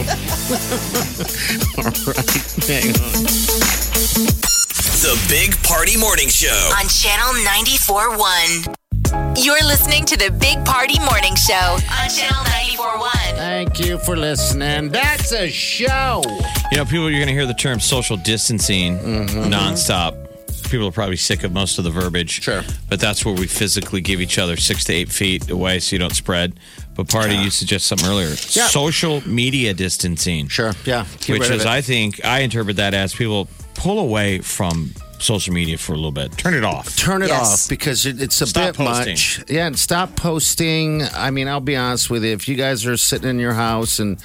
All right. Hang on. The Big Party Morning Show. On Channel 94.1. You're listening to the Big Party Morning Show on Channel 94.1. Thank you for listening. That's a show. You know, people, you're going to hear the term social distancing mm-hmm. nonstop. People are probably sick of most of the verbiage. Sure. But that's where we physically give each other six to eight feet away so you don't spread. But Party, you suggested something earlier. Yeah. Social media distancing. Sure. Yeah. Get which is. I think, I interpret that as people pull away from social media for a little bit. Turn it off. Turn it Yes. off because it, it's a Stop bit posting. much. Yeah, and stop posting. I mean, I'll be honest with you. If you guys are sitting in your house and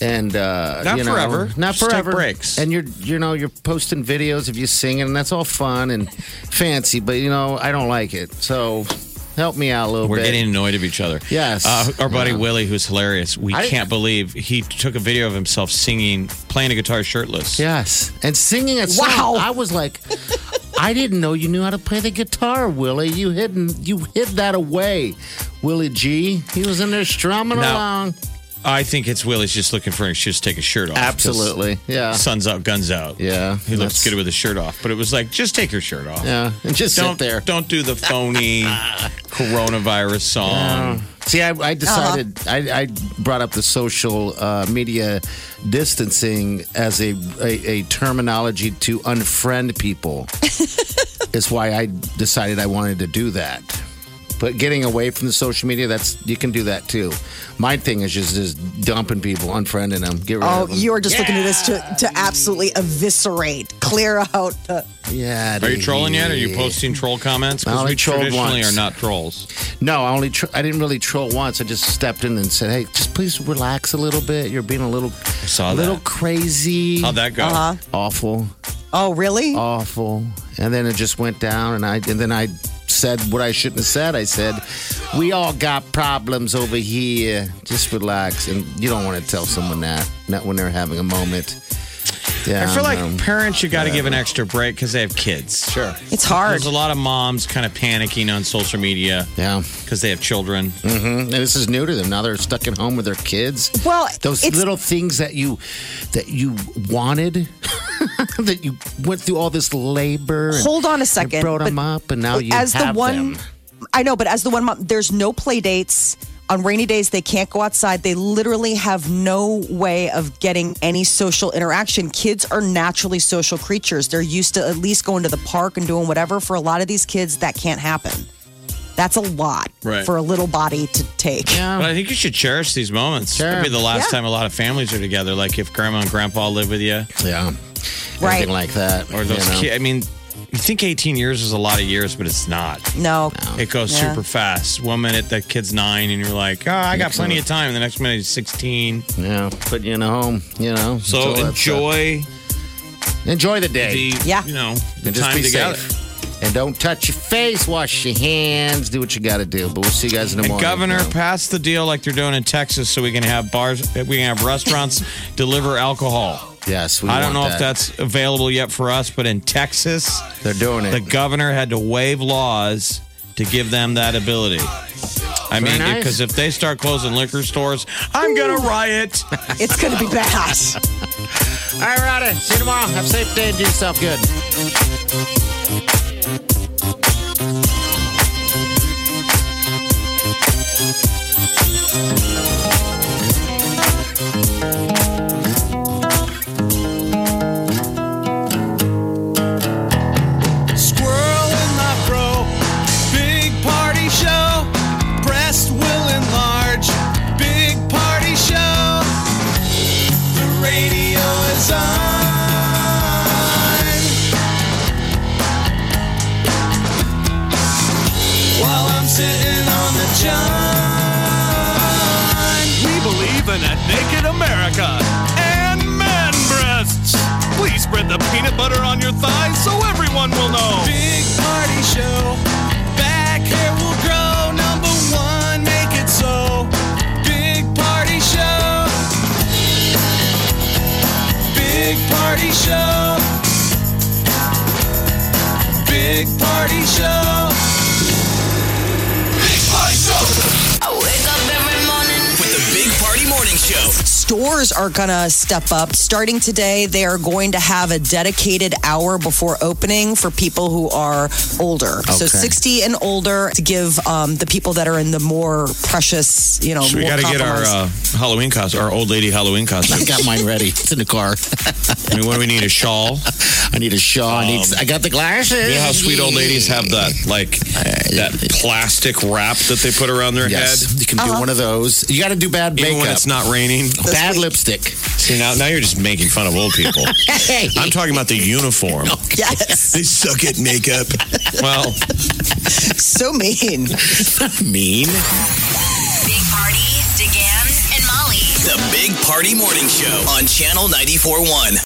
and uh, Not you know, forever. not Just take forever, breaks. and you're you know you're posting videos of you singing, and that's all fun and fancy. But you know, I don't like it. So help me out a little bit. We're bit. getting annoyed of each other. Yes. Uh, our buddy Yeah. Willie, who's hilarious, we I- can't believe he took a video of himself singing, playing a guitar shirtless. Yes, and singing a song. Wow. I was like, I didn't know you knew how to play the guitar, Willie. You hidden, you hid that away, Willie G. He was in there strumming Now- along. I think it's Willie's just looking for an excuse to take his shirt off. Absolutely, yeah, Sun's out, guns out. yeah. He looks That's- good with his shirt off. But it was like, just take your shirt off. Yeah, and just Don't sit there. Don't do the phony coronavirus song. See, I, I decided I, I brought up the social uh, media distancing as a, a, a terminology to unfriend people. is why I decided I wanted to do that. But getting away from the social media, that's you can do that too. My thing is just just dumping people, unfriending them, get rid Oh, of them. you are just looking at this to, to absolutely eviscerate, clear out the. yeah. Are you trolling yet? Are you posting troll comments? I Because only we trolled traditionally once. are not trolls. No, I only tr- I didn't really troll once. I just stepped in and said, "Hey, just please relax a little bit. You're being a little, saw a little crazy, How'd that go? Uh-huh. awful, Oh, really? awful." And then it just went down, and I and then I said what I shouldn't have said. I said, "We all got problems over here. Just relax." And you don't want to tell someone that, not when they're having a moment. Yeah, I feel like um, parents, you got to give an extra break because they have kids. sure. it's hard. There's a lot of moms kind of panicking on social media Yeah, because they have children. hmm and this is new to them. Now they're stuck at home with their kids. Well, those it's- little things that you that you wanted that you went through all this labor Hold on a you second. brought them up and now you as have the one, them I know, but as the one mom, there's no play dates. On rainy days, they can't go outside. They literally have no way of getting any social interaction. Kids are naturally social creatures. They're used to at least going to the park and doing whatever. For a lot of these kids, that can't happen. That's a lot Right. for a little body to take. Yeah. But I think you should cherish these moments. Sure. Could be the last Yeah. time a lot of families are together. Like if grandma and grandpa live with you, yeah Right. anything like that or those you know. kids. I mean, you think 18 years is a lot of years, but it's not. No. It goes Yeah. super fast. One minute that kid's nine, and you're like, oh, I got plenty of time. The next minute he's 16. yeah put you in a home you know So until that's, uh, enjoy enjoy the day the, Yeah. you know, the and just time be together. safe And don't touch your face. Wash your hands. Do what you got to do. But we'll see you guys in the And morning. governor passed the deal like they're doing in Texas, so we can have bars, we can have restaurants deliver alcohol. Yes, we I don't know want if that's available yet for us, but in Texas, They're doing it. the governor had to waive laws to give them that ability. I Very mean, nice. because if they start closing liquor stores, I'm gonna riot. It's going to be bad. All right, Ryder. See you tomorrow. Have a safe day and do yourself good. Stores are going to step up. Starting today, they are going to have a dedicated hour before opening for people who are older. So 60 and older to give um, the people that are in the more precious, you know, So we got to get our uh, Halloween costume, our old lady Halloween costume. I costume. got mine ready. It's in the car. I mean, what do we need? A shawl? I need a shawl. I, need, um, I got the glasses. You know how sweet old ladies have that, like uh, that plastic wrap that they put around their Yes, head, you can do uh-huh. one of those. You got to do bad even makeup. when it's not raining. bad lipstick. See now, now you're just making fun of old people. Hey. I'm talking about the uniform. Yes. They suck at makeup. Well, so mean. mean. Big Party, DeGan, and Molly. The Big Party Morning Show on Channel 94.1.